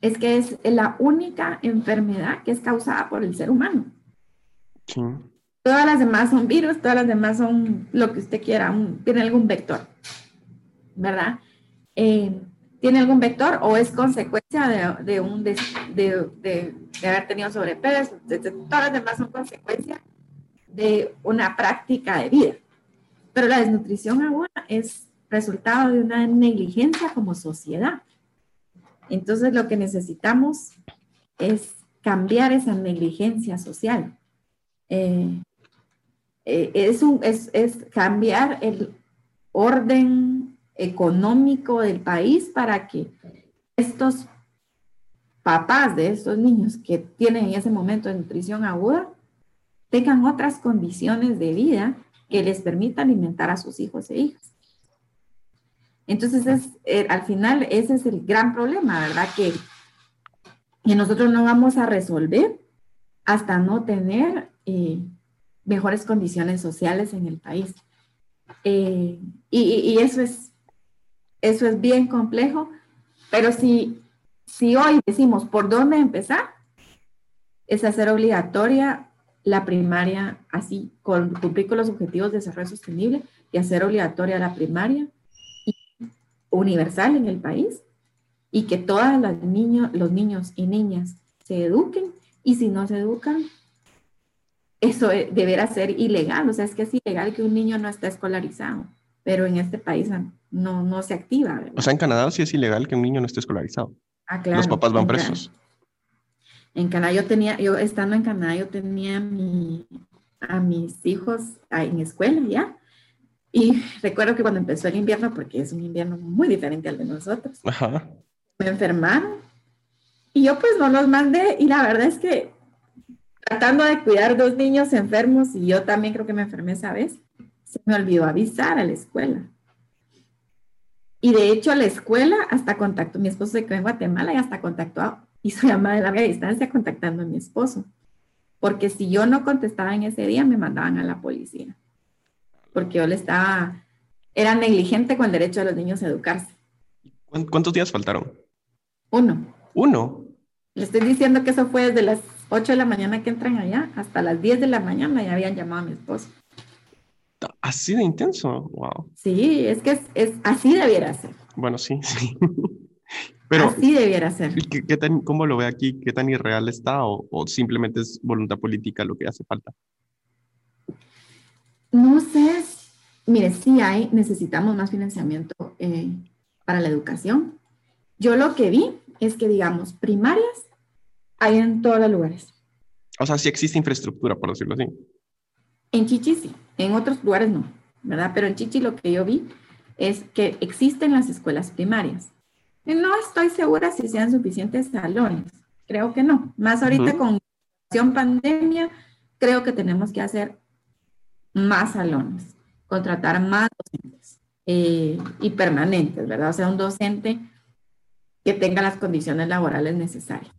es que es la única enfermedad que es causada por el ser humano. Sí. Todas las demás son virus, todas las demás son lo que usted quiera, tiene algún vector, ¿verdad? Eh, ¿Tiene algún vector o es consecuencia de, un de, de, haber tenido sobrepeso? Todas las demás son consecuencia de una práctica de vida. Pero la desnutrición aguda es resultado de una negligencia como sociedad. Entonces lo que necesitamos es cambiar esa negligencia social. Eh, eh, es, un, es, es cambiar el orden económico del país para que estos papás de estos niños que tienen en ese momento de nutrición aguda tengan otras condiciones de vida que les permita alimentar a sus hijos e hijas. Entonces, es, eh, al final, ese es el gran problema, ¿verdad? Que, que nosotros no vamos a resolver hasta no tener eh, mejores condiciones sociales en el país. Eh, y, eso, es, eso es bien complejo, pero si, si hoy decimos por dónde empezar, es hacer obligatoria la primaria, así, con, cumplir con los objetivos de desarrollo sostenible y hacer obligatoria la primaria universal en el país y que todos los niños, los niños y niñas se eduquen y si no se educan, eso deberá ser ilegal, o sea, es que es ilegal que un niño no esté escolarizado, pero en este país no, no se activa. O sea, en Canadá sí es ilegal que un niño no esté escolarizado. Ah, claro. Los papás van presos. En Canadá yo tenía, yo estando en Canadá, yo tenía a mis hijos en escuela ya. Y recuerdo que cuando empezó el invierno, porque es un invierno muy diferente al de nosotros, me enfermaron. Y yo pues no los mandé. Y la verdad es que tratando de cuidar dos niños enfermos y yo también creo que me enfermé esa vez, se me olvidó avisar a la escuela. Y de hecho la escuela hasta contactó, mi esposo se quedó en Guatemala y hasta contactó, hizo llamada de larga distancia contactando a mi esposo. Porque si yo no contestaba en ese día, me mandaban a la policía. Porque yo le estaba era negligente con el derecho de los niños a educarse. ¿Cuántos días faltaron? Uno. ¿Uno? Le estoy diciendo que eso fue desde las 8 de la mañana que entran allá hasta las 10 de la mañana ya habían llamado a mi esposo. Así de intenso, wow. Sí, es que es, así debiera ser. Bueno, sí, sí. Pero, así debiera ser. ¿qué, tan, ¿Cómo lo ve aquí? ¿Qué tan irreal está o, o, simplemente es voluntad política lo que hace falta? No sé, mire, sí hay, necesitamos más financiamiento eh, para la educación. Yo lo que vi es que, digamos, primarias hay en todos los lugares. O sea, sí existe infraestructura, por decirlo así. En Chichi sí, en otros lugares no, ¿verdad? Pero en Chichi lo que yo vi es que existen las escuelas primarias. no estoy segura si sean suficientes salones, creo que no. Más ahorita con con pandemia, creo que tenemos que hacer más salones, contratar más docentes eh, y permanentes, ¿verdad? O sea, un docente que tenga las condiciones laborales necesarias.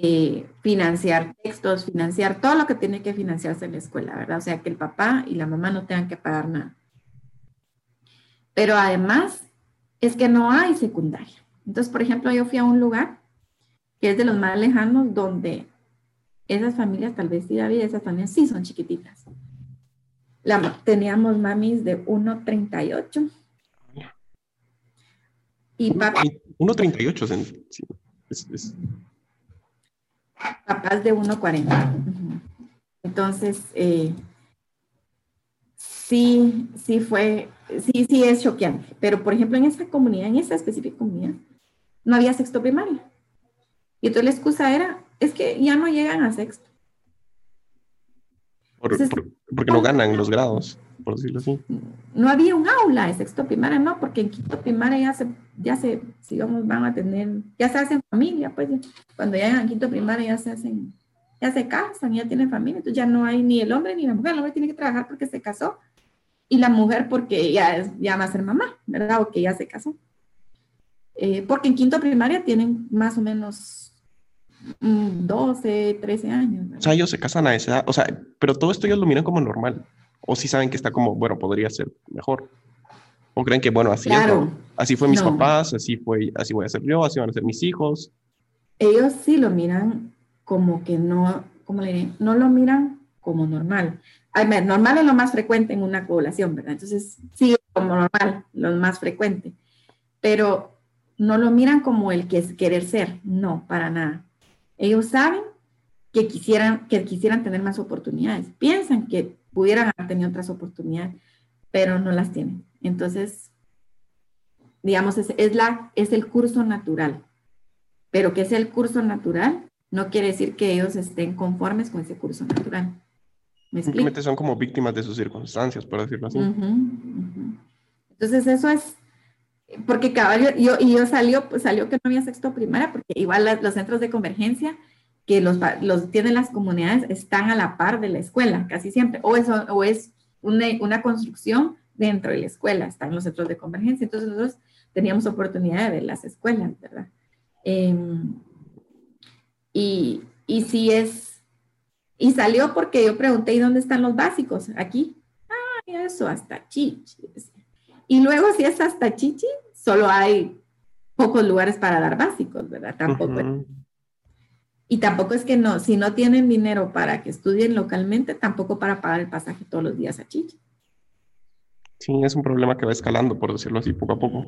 Eh, financiar textos, financiar todo lo que tiene que financiarse en la escuela, ¿verdad? O sea, que el papá y la mamá no tengan que pagar nada. Pero además es que no hay secundaria. Entonces, por ejemplo, yo fui a un lugar que es de los más lejanos donde esas familias, tal vez sí, David, esas familias sí son chiquititas. La, teníamos mamis de 1,38 y papá. 1,38 sí, es, Papás de 1,40. Entonces, eh, sí, sí fue, sí, sí es choqueante. Pero, por ejemplo, en esa comunidad, en esa específica comunidad, no había sexto primario. Y entonces la excusa era, es que ya no llegan a sexto. porque no ganan los grados por decirlo así. No había un aula de sexto primaria, no, porque en quinto primaria ya se, ya se, sigamos, van a tener, ya se hacen familia, pues cuando llegan a quinto primaria ya se hacen, ya se casan, ya tienen familia, entonces ya no hay ni el hombre ni la mujer, el hombre tiene que trabajar porque se casó y la mujer porque ya, ya va a ser mamá, ¿verdad? O que ya se casó. Eh, porque en quinto primaria tienen más o menos 12, mm, 13 años. O sea, ellos se casan a esa edad, o sea, pero todo esto ellos lo miran como normal. O si saben que está como, bueno, podría ser mejor. O creen que, bueno, así Así fue mis papás, así fue, así voy a ser yo, así van a ser mis hijos. Ellos sí lo miran como que no, ¿cómo le diré? No lo miran como normal. Normal es lo más frecuente en una población, ¿verdad? Entonces, sí, como normal, lo más frecuente. Pero no lo miran como el que es querer ser, no, para nada. Ellos saben que quisieran, que quisieran tener más oportunidades. Piensan que pudieran haber tenido otras oportunidades, pero no las tienen. Entonces, digamos, es, es, la, es el curso natural. Pero que es el curso natural no quiere decir que ellos estén conformes con ese curso natural. ¿Me Simplemente son como víctimas de sus circunstancias, por decirlo así. Entonces, eso es, porque caballo, yo, y yo salió, pues, salió que no había sexto primaria, porque igual los centros de convergencia que los, los tienen las comunidades están a la par de la escuela, casi siempre, o, eso, o es una, una construcción dentro de la escuela, están los centros de convergencia, entonces nosotros teníamos oportunidad de ver las escuelas, ¿verdad? Em, y, y si es, y salió porque yo pregunté, ¿y dónde están los básicos? Aquí. Ah, eso, hasta Chichi. Y luego si es hasta Chichi, solo hay pocos lugares para dar básicos, ¿verdad? Tampoco. Y tampoco es que no, si no tienen dinero para que estudien localmente, tampoco para pagar el pasaje todos los días a Chichi. Sí, es un problema que va escalando, por decirlo así, poco a poco.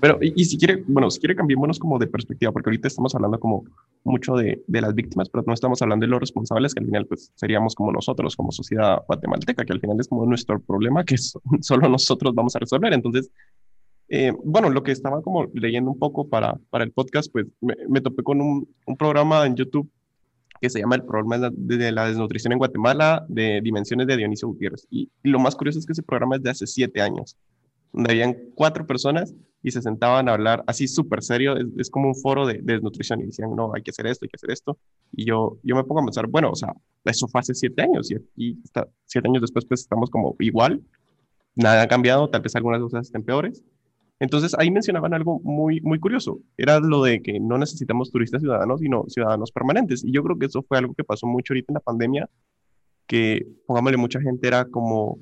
Pero, y, si quiere, bueno, si quiere cambiémonos como de perspectiva, porque ahorita estamos hablando como mucho de, de, las víctimas, pero no estamos hablando de los responsables, que al final pues seríamos como nosotros, como sociedad guatemalteca, que al final es como nuestro problema que solo nosotros vamos a resolver. Entonces, eh, bueno, lo que estaba como leyendo un poco para, para el podcast, pues me, topé con un, un, programa en YouTube que se llama El problema de la desnutrición en Guatemala de dimensiones de Dionisio Gutiérrez. Y, lo más curioso es que ese programa es de hace siete años, donde habían cuatro personas y se sentaban a hablar así súper serio, es, es, como un foro de, desnutrición y decían, no, hay que hacer esto, hay que hacer esto. Y yo, yo me pongo a pensar, bueno, o sea, eso fue hace siete años y, y está, siete años después pues estamos como igual, nada ha cambiado, tal vez algunas cosas estén peores entonces ahí mencionaban algo muy, muy curioso, era lo de que no necesitamos turistas ciudadanos, sino ciudadanos permanentes. Y yo creo que eso fue algo que pasó mucho ahorita en la pandemia, que pongámosle mucha gente era como,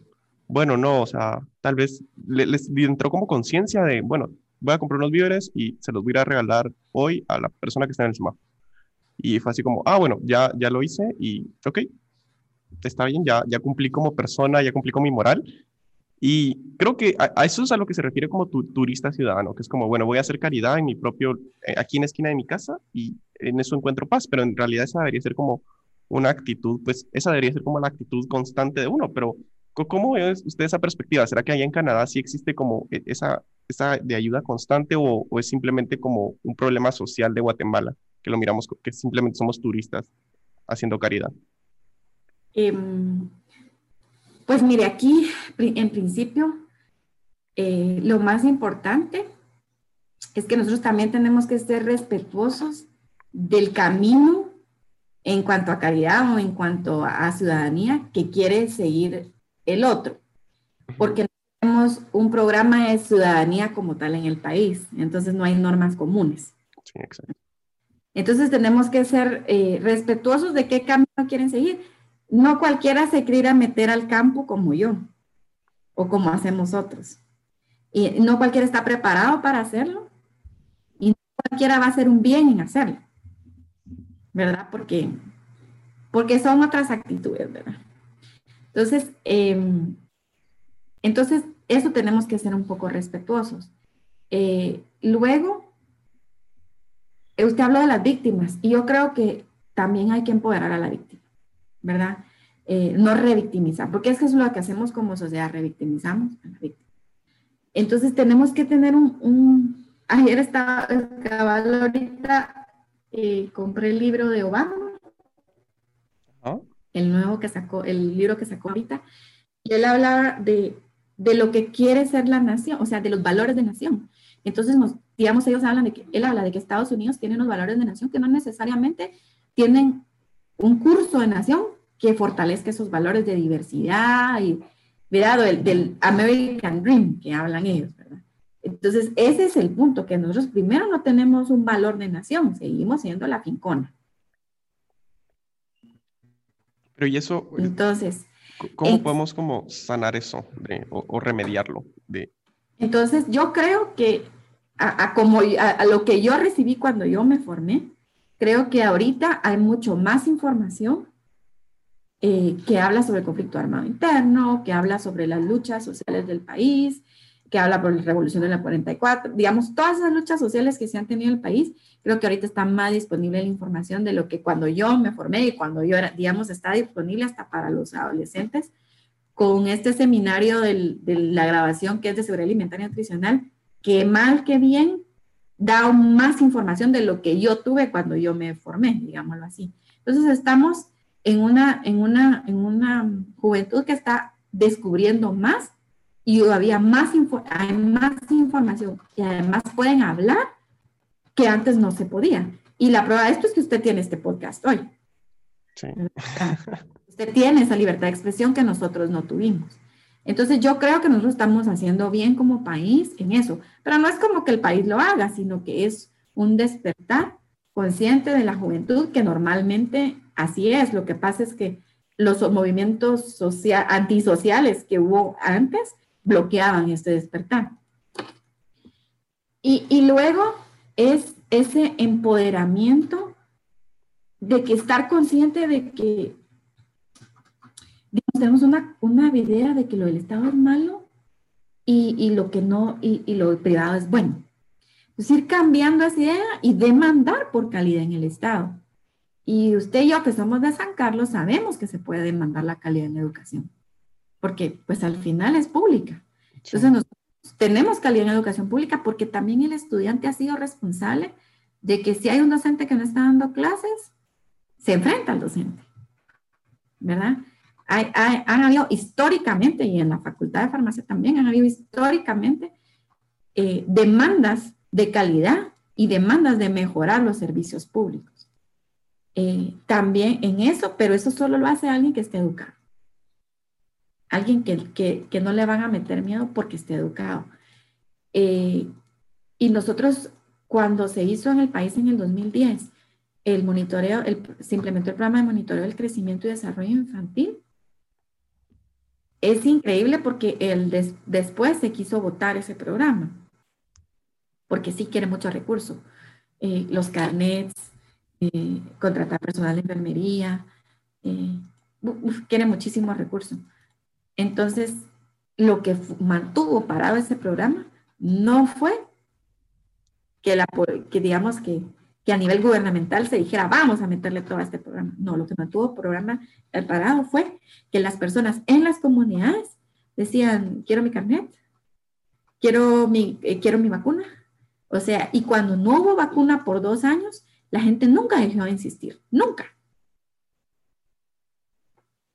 bueno, no, o sea, tal vez les entró como conciencia de, bueno, voy a comprar unos víveres y se los voy a regalar hoy a la persona que está en el semáforo. Y fue así como, ah, bueno, ya, ya lo hice y, ok, está bien, ya, ya cumplí como persona, ya cumplí con mi moral. Y creo que a, eso es a lo que se refiere como tu, turista ciudadano, que es como, bueno, voy a hacer caridad en mi propio, eh, aquí en la esquina de mi casa y en eso encuentro paz, pero en realidad esa debería ser como una actitud, pues esa debería ser como la actitud constante de uno, pero ¿cómo es usted esa perspectiva? ¿Será que allá en Canadá sí existe como e, esa, esa de ayuda constante o, o es simplemente como un problema social de Guatemala, que lo miramos, que simplemente somos turistas haciendo caridad? Em, pues mire, aquí en principio eh, lo más importante es que nosotros también tenemos que ser respetuosos del camino en cuanto a caridad o en cuanto a, ciudadanía que quiere seguir el otro, porque no tenemos un programa de ciudadanía como tal en el país, entonces no hay normas comunes. Sí, exacto. Entonces tenemos que ser eh, respetuosos de qué camino quieren seguir. No cualquiera se quiere a meter al campo como yo o como hacemos otros. Y no cualquiera está preparado para hacerlo y cualquiera va a hacer un bien en hacerlo. ¿verdad? Porque, porque son otras actitudes, ¿verdad? Entonces, em, entonces, eso tenemos que ser un poco respetuosos. Eh, luego, usted habló de las víctimas y yo creo que también hay que empoderar a la víctima, ¿verdad? Eh, no revictimizar, porque es que es lo que hacemos como sociedad, revictimizamos a la víctima. Entonces tenemos que tener un, un ayer estaba, ahorita eh, compré el libro de Obama, el nuevo que sacó, el libro que sacó ahorita, y él habla de, de, lo que quiere ser la nación, o sea, de los valores de nación. Entonces, nos, digamos, ellos hablan de que, él habla de que Estados Unidos tiene unos valores de nación que no necesariamente tienen un curso de nación que fortalezca esos valores de diversidad y, cuidado, del, del American Dream que hablan ellos, ¿verdad? Entonces, ese es el punto, que nosotros primero no tenemos un valor de nación, seguimos siendo la fincona. Pero y eso... Entonces... ¿Cómo podemos como sanar eso o, remediarlo? De... Entonces, yo creo que a, como, a, lo que yo recibí cuando yo me formé, creo que ahorita hay mucho más información eh, que habla sobre el conflicto armado interno, que habla sobre las luchas sociales del país, que habla por la revolución de la 44, digamos, todas esas luchas sociales que se han tenido en el país, creo que ahorita está más disponible la información de lo que cuando yo me formé y cuando yo era, digamos, está disponible hasta para los adolescentes, con este seminario de la grabación que es de seguridad alimentaria y nutricional, que mal que bien da más información de lo que yo tuve cuando yo me formé, digámoslo así. Entonces estamos en una, en una, en una juventud que está descubriendo más y había más, hay más información y además pueden hablar que antes no se podía. Y la prueba de esto es que usted tiene este podcast hoy. Sí. Usted tiene esa libertad de expresión que nosotros no tuvimos. Entonces yo creo que nosotros estamos haciendo bien como país en eso, pero no es como que el país lo haga, sino que es un despertar consciente de la juventud que normalmente así es. Lo que pasa es que los movimientos social, antisociales que hubo antes bloqueaban este despertar. Y, luego es ese empoderamiento de que estar consciente de que tenemos una, una idea de que lo del Estado es malo y, lo que no, y, y, lo privado es bueno. Es ir cambiando esa idea y demandar por calidad en el Estado. Y usted y yo que somos de San Carlos sabemos que se puede demandar la calidad en la educación porque pues al final es pública. Entonces tenemos calidad en educación pública porque también el estudiante ha sido responsable de que si hay un docente que no está dando clases, se enfrenta al docente, ¿verdad? Hay, han habido históricamente, y en la Facultad de Farmacia también, han habido históricamente eh, demandas de calidad y demandas de mejorar los servicios públicos. Eh, también en eso, pero eso solo lo hace alguien que esté educado alguien que, que, no le van a meter miedo porque esté educado. Eh, y nosotros, cuando se hizo en el país en el 2010, el monitoreo, el, se implementó el programa de monitoreo del crecimiento y desarrollo infantil, es increíble porque el después se quiso votar ese programa, porque sí quiere mucho recurso. Eh, los carnets, eh, contratar personal de enfermería, eh, quiere muchísimos recursos. Entonces, lo que mantuvo parado ese programa no fue que, la, que digamos que, que, a nivel gubernamental se dijera, vamos a meterle todo a este programa. No, lo que mantuvo el programa parado fue que las personas en las comunidades decían, quiero mi carnet, quiero mi, eh, quiero mi vacuna. O sea, y cuando no hubo vacuna por dos años, la gente nunca dejó de insistir, nunca.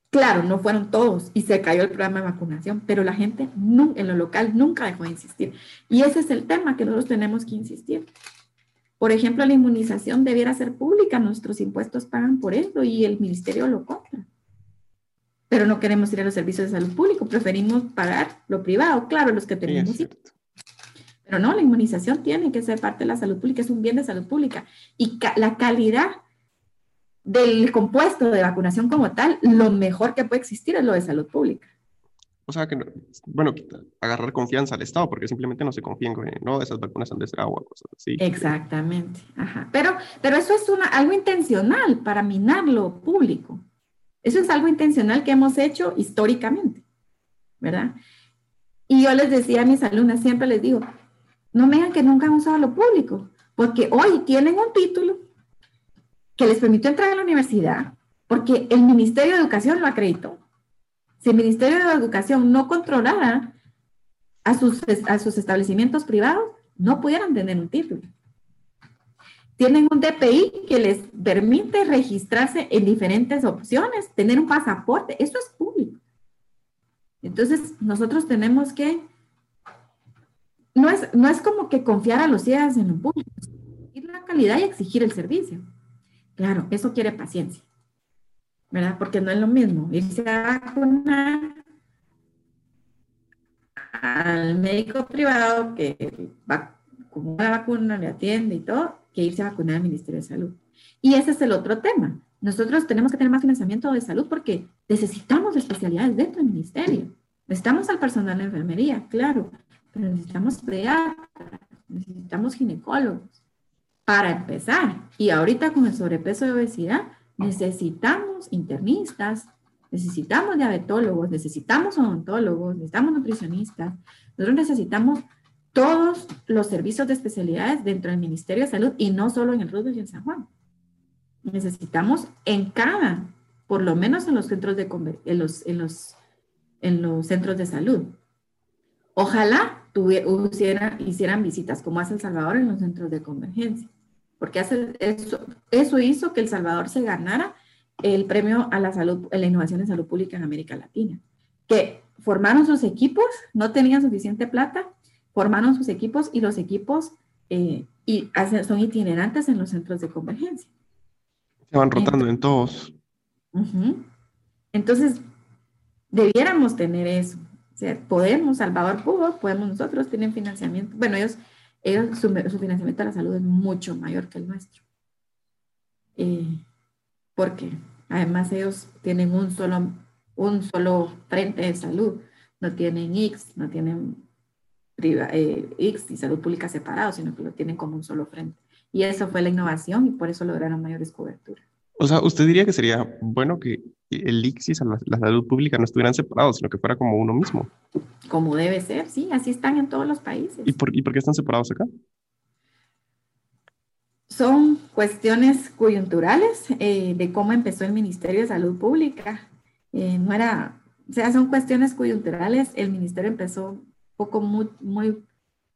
Claro, no fueron todos y se cayó el programa de vacunación, pero la gente en lo local nunca dejó de insistir. Y ese es el tema que nosotros tenemos que insistir. Por ejemplo, la inmunización debiera ser pública, nuestros impuestos pagan por eso y el ministerio lo compra. Pero no queremos ir a los servicios de salud público, preferimos pagar lo privado, claro, los que tenemos. pero no, la inmunización tiene que ser parte de la salud pública, es un bien de salud pública. Y la calidad del compuesto de vacunación como tal, lo mejor que puede existir es lo de salud pública. O sea, que, bueno, agarrar confianza al Estado, porque simplemente no se confían en, no, esas vacunas han de ser agua, cosas así. Exactamente, ajá. Pero, pero eso es una, algo intencional para minar lo público. Eso es algo intencional que hemos hecho históricamente, ¿verdad? Y yo les decía a mis alumnas, siempre les digo, no me digan que nunca han usado lo público, porque hoy tienen un título que les permitió entrar a la universidad porque el Ministerio de Educación lo acreditó. Si el Ministerio de Educación no controlara a sus, a sus establecimientos privados, no pudieran tener un título. Tienen un DPI que les permite registrarse en diferentes opciones, tener un pasaporte, eso es público. Entonces, nosotros tenemos que, no es, no es como que confiar a los ciegas en lo público, ir la calidad y exigir el servicio. Claro, eso quiere paciencia, ¿verdad? Porque no es lo mismo irse a vacunar al médico privado que va con una vacuna, le atiende y todo, que irse a vacunar al Ministerio de Salud. Y ese es el otro tema. Nosotros tenemos que tener más financiamiento de salud porque necesitamos especialidades dentro del ministerio. Necesitamos al personal de enfermería, claro, pero necesitamos pediatras, necesitamos ginecólogos para empezar. Y ahorita con el sobrepeso y obesidad, necesitamos internistas, necesitamos diabetólogos, necesitamos odontólogos, necesitamos nutricionistas. Nosotros necesitamos todos los servicios de especialidades dentro del Ministerio de Salud y no solo en el y en San Juan. Necesitamos en cada, por lo menos en los centros de en los, en los, en los centros de salud. Ojalá hicieran visitas como hace El Salvador en los centros de convergencia porque hace eso, eso hizo que El Salvador se ganara el premio a la salud, a la innovación en salud pública en América Latina, que formaron sus equipos, no tenían suficiente plata, formaron sus equipos y los equipos eh, y son itinerantes en los centros de convergencia. Se van rotando en todos. Entonces, debiéramos tener eso. O sea, podemos, Salvador pudo, podemos nosotros, tienen financiamiento. Bueno, ellos ellos, su, financiamiento a la salud es mucho mayor que el nuestro. Eh, porque además ellos tienen un solo, un solo frente de salud, no tienen X, no tienen eh, X y salud pública separados, sino que lo tienen como un solo frente. Y eso fue la innovación y por eso lograron mayores coberturas. O sea, ¿usted diría que sería bueno que el ICSIS y la, salud pública no estuvieran separados, sino que fuera como uno mismo? Como debe ser, sí, así están en todos los países. ¿Y por, qué están separados acá? Son cuestiones coyunturales eh, de cómo empezó el Ministerio de Salud Pública. Eh, no era, o sea, son cuestiones coyunturales. El ministerio empezó poco, muy, muy,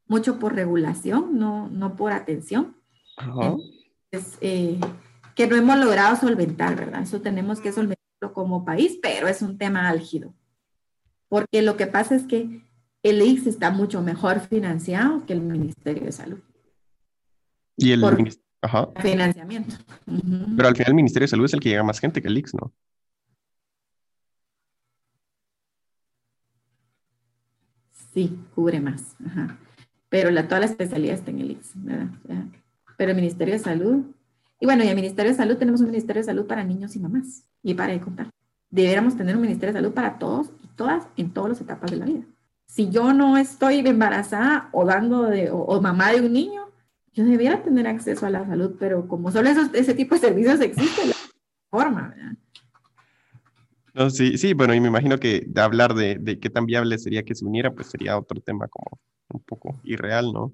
mucho por regulación, no, no por atención. Ajá. Entonces, eh, que no hemos logrado solventar, ¿verdad? Eso tenemos que solventarlo como país, pero es un tema álgido. Porque lo que pasa es que el IX está mucho mejor financiado que el Ministerio de Salud. Y el financiamiento. Pero al final el Ministerio de Salud es el que llega más gente que el IX, ¿no? Sí, cubre más. Pero la, toda la especialidad está en el IX, ¿verdad? Pero el Ministerio de Salud y bueno, y el Ministerio de Salud tenemos un Ministerio de Salud para niños y mamás y para de contar. Deberíamos tener un Ministerio de Salud para todos y todas, en todas las etapas de la vida. Si yo no estoy embarazada o dando de, o, mamá de un niño, yo debiera tener acceso a la salud, pero como solo esos, ese tipo de servicios existen, la forma, ¿verdad? No, sí, sí, bueno, y me imagino que de hablar de qué tan viable sería que se uniera, pues sería otro tema como un poco irreal, ¿no?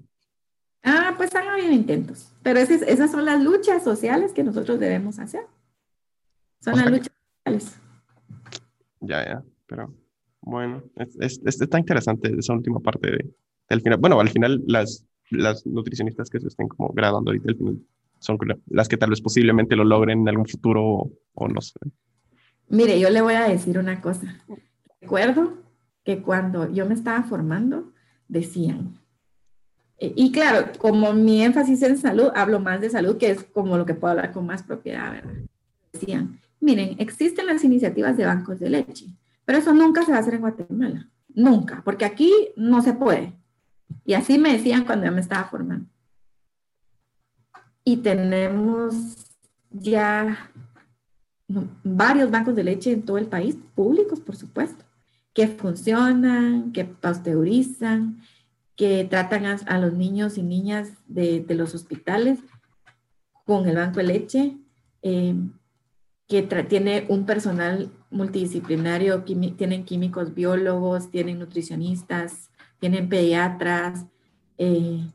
Ah, pues han habido intentos, pero esas, esas son las luchas sociales que nosotros debemos hacer. Son las luchas sociales. Ya, ya, pero bueno, es, es, está interesante esa última parte de, del final. Bueno, al final las, las nutricionistas que se estén como graduando ahorita al final son las que tal vez posiblemente lo logren en algún futuro o, o no sé. Mire, yo le voy a decir una cosa. Recuerdo que cuando yo me estaba formando, decían, y claro, como mi énfasis en salud, hablo más de salud, que es como lo que puedo hablar con más propiedad, ¿verdad? Decían, miren, existen las iniciativas de bancos de leche, pero eso nunca se va a hacer en Guatemala, nunca, porque aquí no se puede. Y así me decían cuando yo me estaba formando. Y tenemos ya varios bancos de leche en todo el país, públicos, por supuesto, que funcionan, que pasteurizan, que tratan a, los niños y niñas de, los hospitales con el banco de leche, eh, que tiene un personal multidisciplinario, tienen químicos biólogos, tienen nutricionistas, tienen pediatras, eh,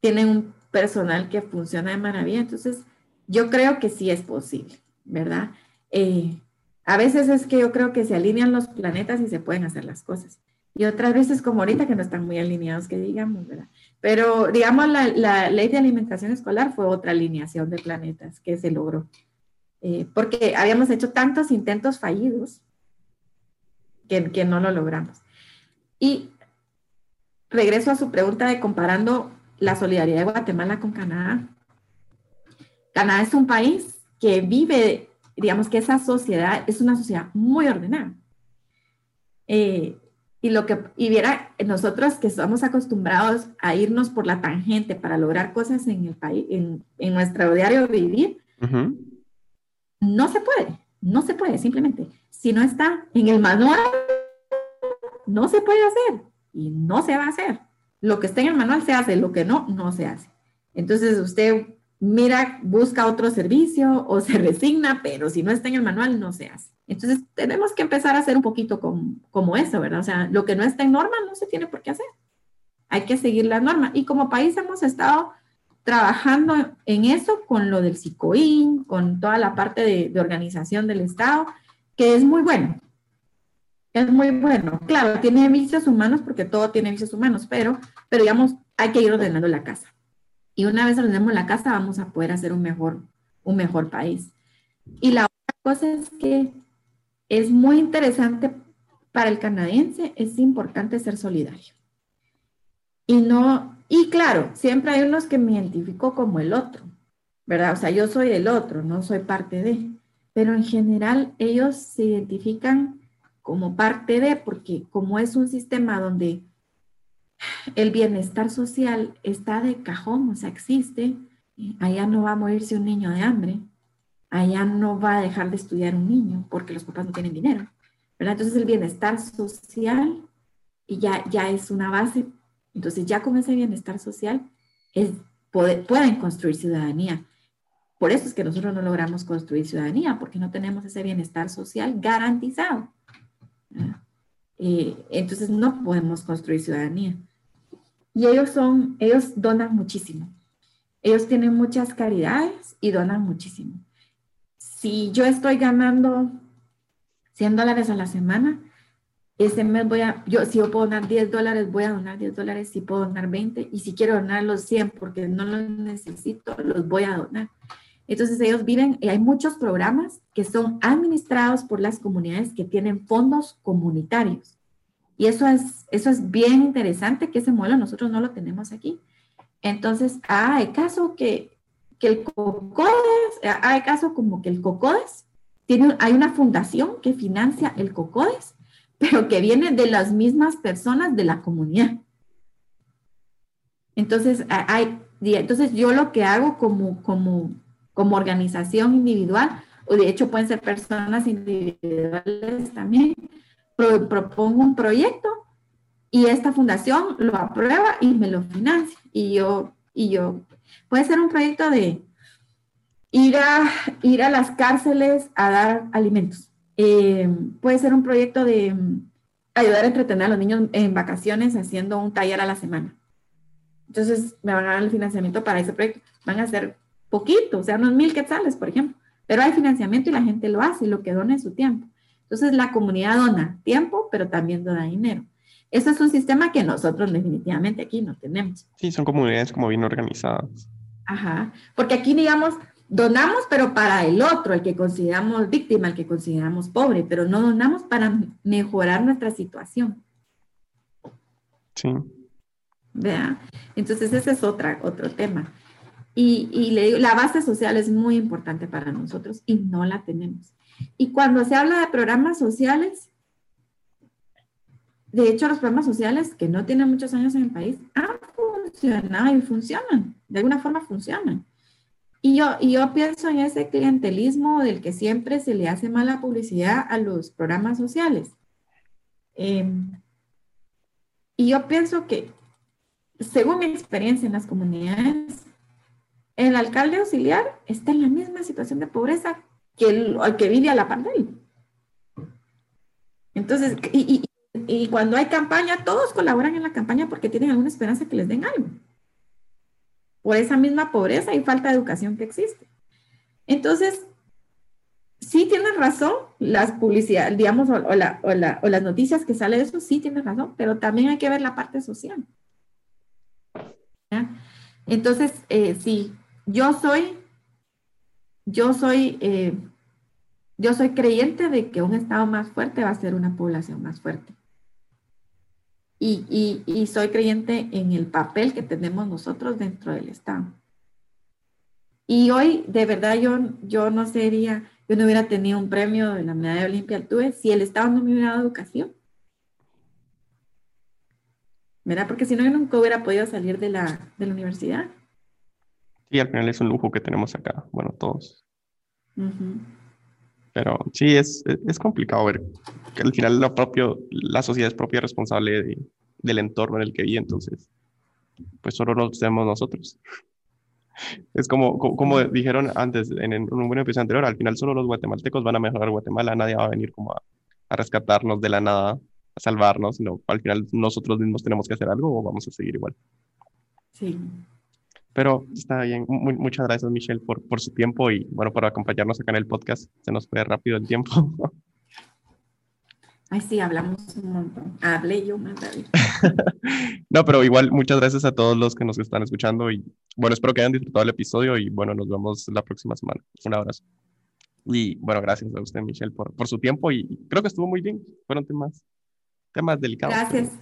tienen un personal que funciona de maravilla. Entonces, yo creo que sí es posible, ¿verdad? Eh, a veces es que yo creo que se alinean los planetas y se pueden hacer las cosas. Y otras veces como ahorita que no están muy alineados, que digamos, ¿verdad? Pero digamos, la, ley de alimentación escolar fue otra alineación de planetas que se logró. Eh, porque habíamos hecho tantos intentos fallidos que, que no lo logramos. Y regreso a su pregunta de comparando la solidaridad de Guatemala con Canadá. Canadá es un país que vive, digamos que esa sociedad es una sociedad muy ordenada. Eh, y lo que, y viera, nosotros que estamos acostumbrados a irnos por la tangente para lograr cosas en el país, en, en nuestro diario vivir, no se puede, no se puede, simplemente. Si no está en el manual, no se puede hacer y no se va a hacer. Lo que está en el manual se hace, lo que no, no se hace. Entonces usted mira, busca otro servicio o se resigna, pero si no está en el manual, no se hace. Entonces tenemos que empezar a hacer un poquito como eso, ¿verdad? O sea, lo que no está en norma no se tiene por qué hacer. Hay que seguir la norma. Y como país hemos estado trabajando en eso con lo del SICOIN, con toda la parte de, organización del Estado, que es muy bueno. Es muy bueno. Claro, tiene vicios humanos porque todo tiene vicios humanos, pero, pero digamos, hay que ir ordenando la casa. Y una vez ordenemos la casa, vamos a poder hacer un mejor, un mejor país. Y la otra cosa es que es muy interesante para el canadiense, es importante ser solidario. Y no, y claro, siempre hay unos que me identifico como el otro, ¿verdad? O sea, yo soy el otro, no soy parte de, pero en general ellos se identifican como parte de, porque como es un sistema donde el bienestar social está de cajón, o sea, existe, allá no va a morirse un niño de hambre, allá no va a dejar de estudiar un niño porque los papás no tienen dinero. Entonces el bienestar social ya, ya es una base entonces ya con ese bienestar social pueden construir ciudadanía. Por eso es que nosotros no logramos construir ciudadanía, porque no tenemos ese bienestar social garantizado. Eh, entonces no podemos construir ciudadanía. Y ellos son, ellos donan muchísimo. Ellos tienen muchas caridades y donan muchísimo. Si yo estoy ganando 100 dólares a la semana, ese mes voy a, yo si yo puedo donar 10 dólares, voy a donar 10 dólares, si puedo donar 20 y si quiero donar los 100 porque no los necesito, los voy a donar. Entonces ellos viven, y hay muchos programas que son administrados por las comunidades que tienen fondos comunitarios. Y eso es, eso es bien interesante, que ese modelo nosotros no lo tenemos aquí. Entonces, ah, hay caso que, que el COCODES, ah, hay caso como que el COCODES, tiene, hay una fundación que financia el COCODES pero que viene de las mismas personas de la comunidad. Entonces, hay, entonces yo lo que hago como, como, como organización individual, o de hecho pueden ser personas individuales también, propongo un proyecto y esta fundación lo aprueba y me lo financia. Y yo, y yo, puede ser un proyecto de ir a, ir a las cárceles a dar alimentos. Eh, puede ser un proyecto de ayudar a entretener a los niños en vacaciones haciendo un taller a la semana. Entonces me van a dar el financiamiento para ese proyecto. Van a ser poquito, o sea, unos mil quetzales, por ejemplo. Pero hay financiamiento y la gente lo hace y lo que dona es su tiempo. Entonces la comunidad dona tiempo, pero también dona dinero. Eso es un sistema que nosotros definitivamente aquí no tenemos. Sí, son comunidades como bien organizadas. Ajá, porque aquí, digamos, donamos, pero para el otro, el que consideramos víctima, el que consideramos pobre, pero no donamos para mejorar nuestra situación. Sí. ¿Vea? Entonces ese es otra, otro tema. Y, y le digo, la base social es muy importante para nosotros y no la tenemos. Y cuando se habla de programas sociales, de hecho los programas sociales que no tienen muchos años en el país han funcionado y funcionan, de alguna forma funcionan. Y yo, y yo pienso en ese clientelismo del que siempre se le hace mala publicidad a los programas sociales. Em, y yo pienso que, según mi experiencia en las comunidades, el alcalde auxiliar está en la misma situación de pobreza que el, que vive a la par Entonces, y, y, y cuando hay campaña, todos colaboran en la campaña porque tienen alguna esperanza que les den algo por esa misma pobreza y falta de educación que existe. Entonces, sí tienes razón, las publicidades, digamos, o, las noticias que sale de eso, sí tienes razón, pero también hay que ver la parte social. Entonces, eh, sí, yo soy, yo soy, eh, yo soy creyente de que un Estado más fuerte va a ser una población más fuerte y, soy creyente en el papel que tenemos nosotros dentro del Estado. Y hoy, de verdad, yo, yo no sería, yo no hubiera tenido un premio de la medalla Olimpia tuve si el Estado no me hubiera dado educación. ¿Verdad? Porque si no, yo nunca hubiera podido salir de la, de la universidad. Y al final es un lujo que tenemos acá, bueno, todos. Pero sí, es, es complicado ver que al final lo propio, la sociedad es propia responsable del entorno en el que vive, entonces, pues solo nos tenemos nosotros. Es como, como, dijeron antes en, un buen episodio anterior, al final solo los guatemaltecos van a mejorar Guatemala, nadie va a venir como a, a rescatarnos de la nada, a salvarnos, sino al final nosotros mismos tenemos que hacer algo o vamos a seguir igual. Sí. Pero está bien. muchas gracias, Michelle, por, por su tiempo y bueno, por acompañarnos acá en el podcast. Se nos fue rápido el tiempo. Ay, sí, hablamos un montón. Hablé yo más, David. no, pero igual, muchas gracias a todos los que nos están escuchando y bueno, espero que hayan disfrutado el episodio y bueno, nos vemos la próxima semana. Un abrazo. Y bueno, gracias a usted, Michelle, por, por su tiempo y creo que estuvo muy bien. Fueron temas, temas delicados. Gracias.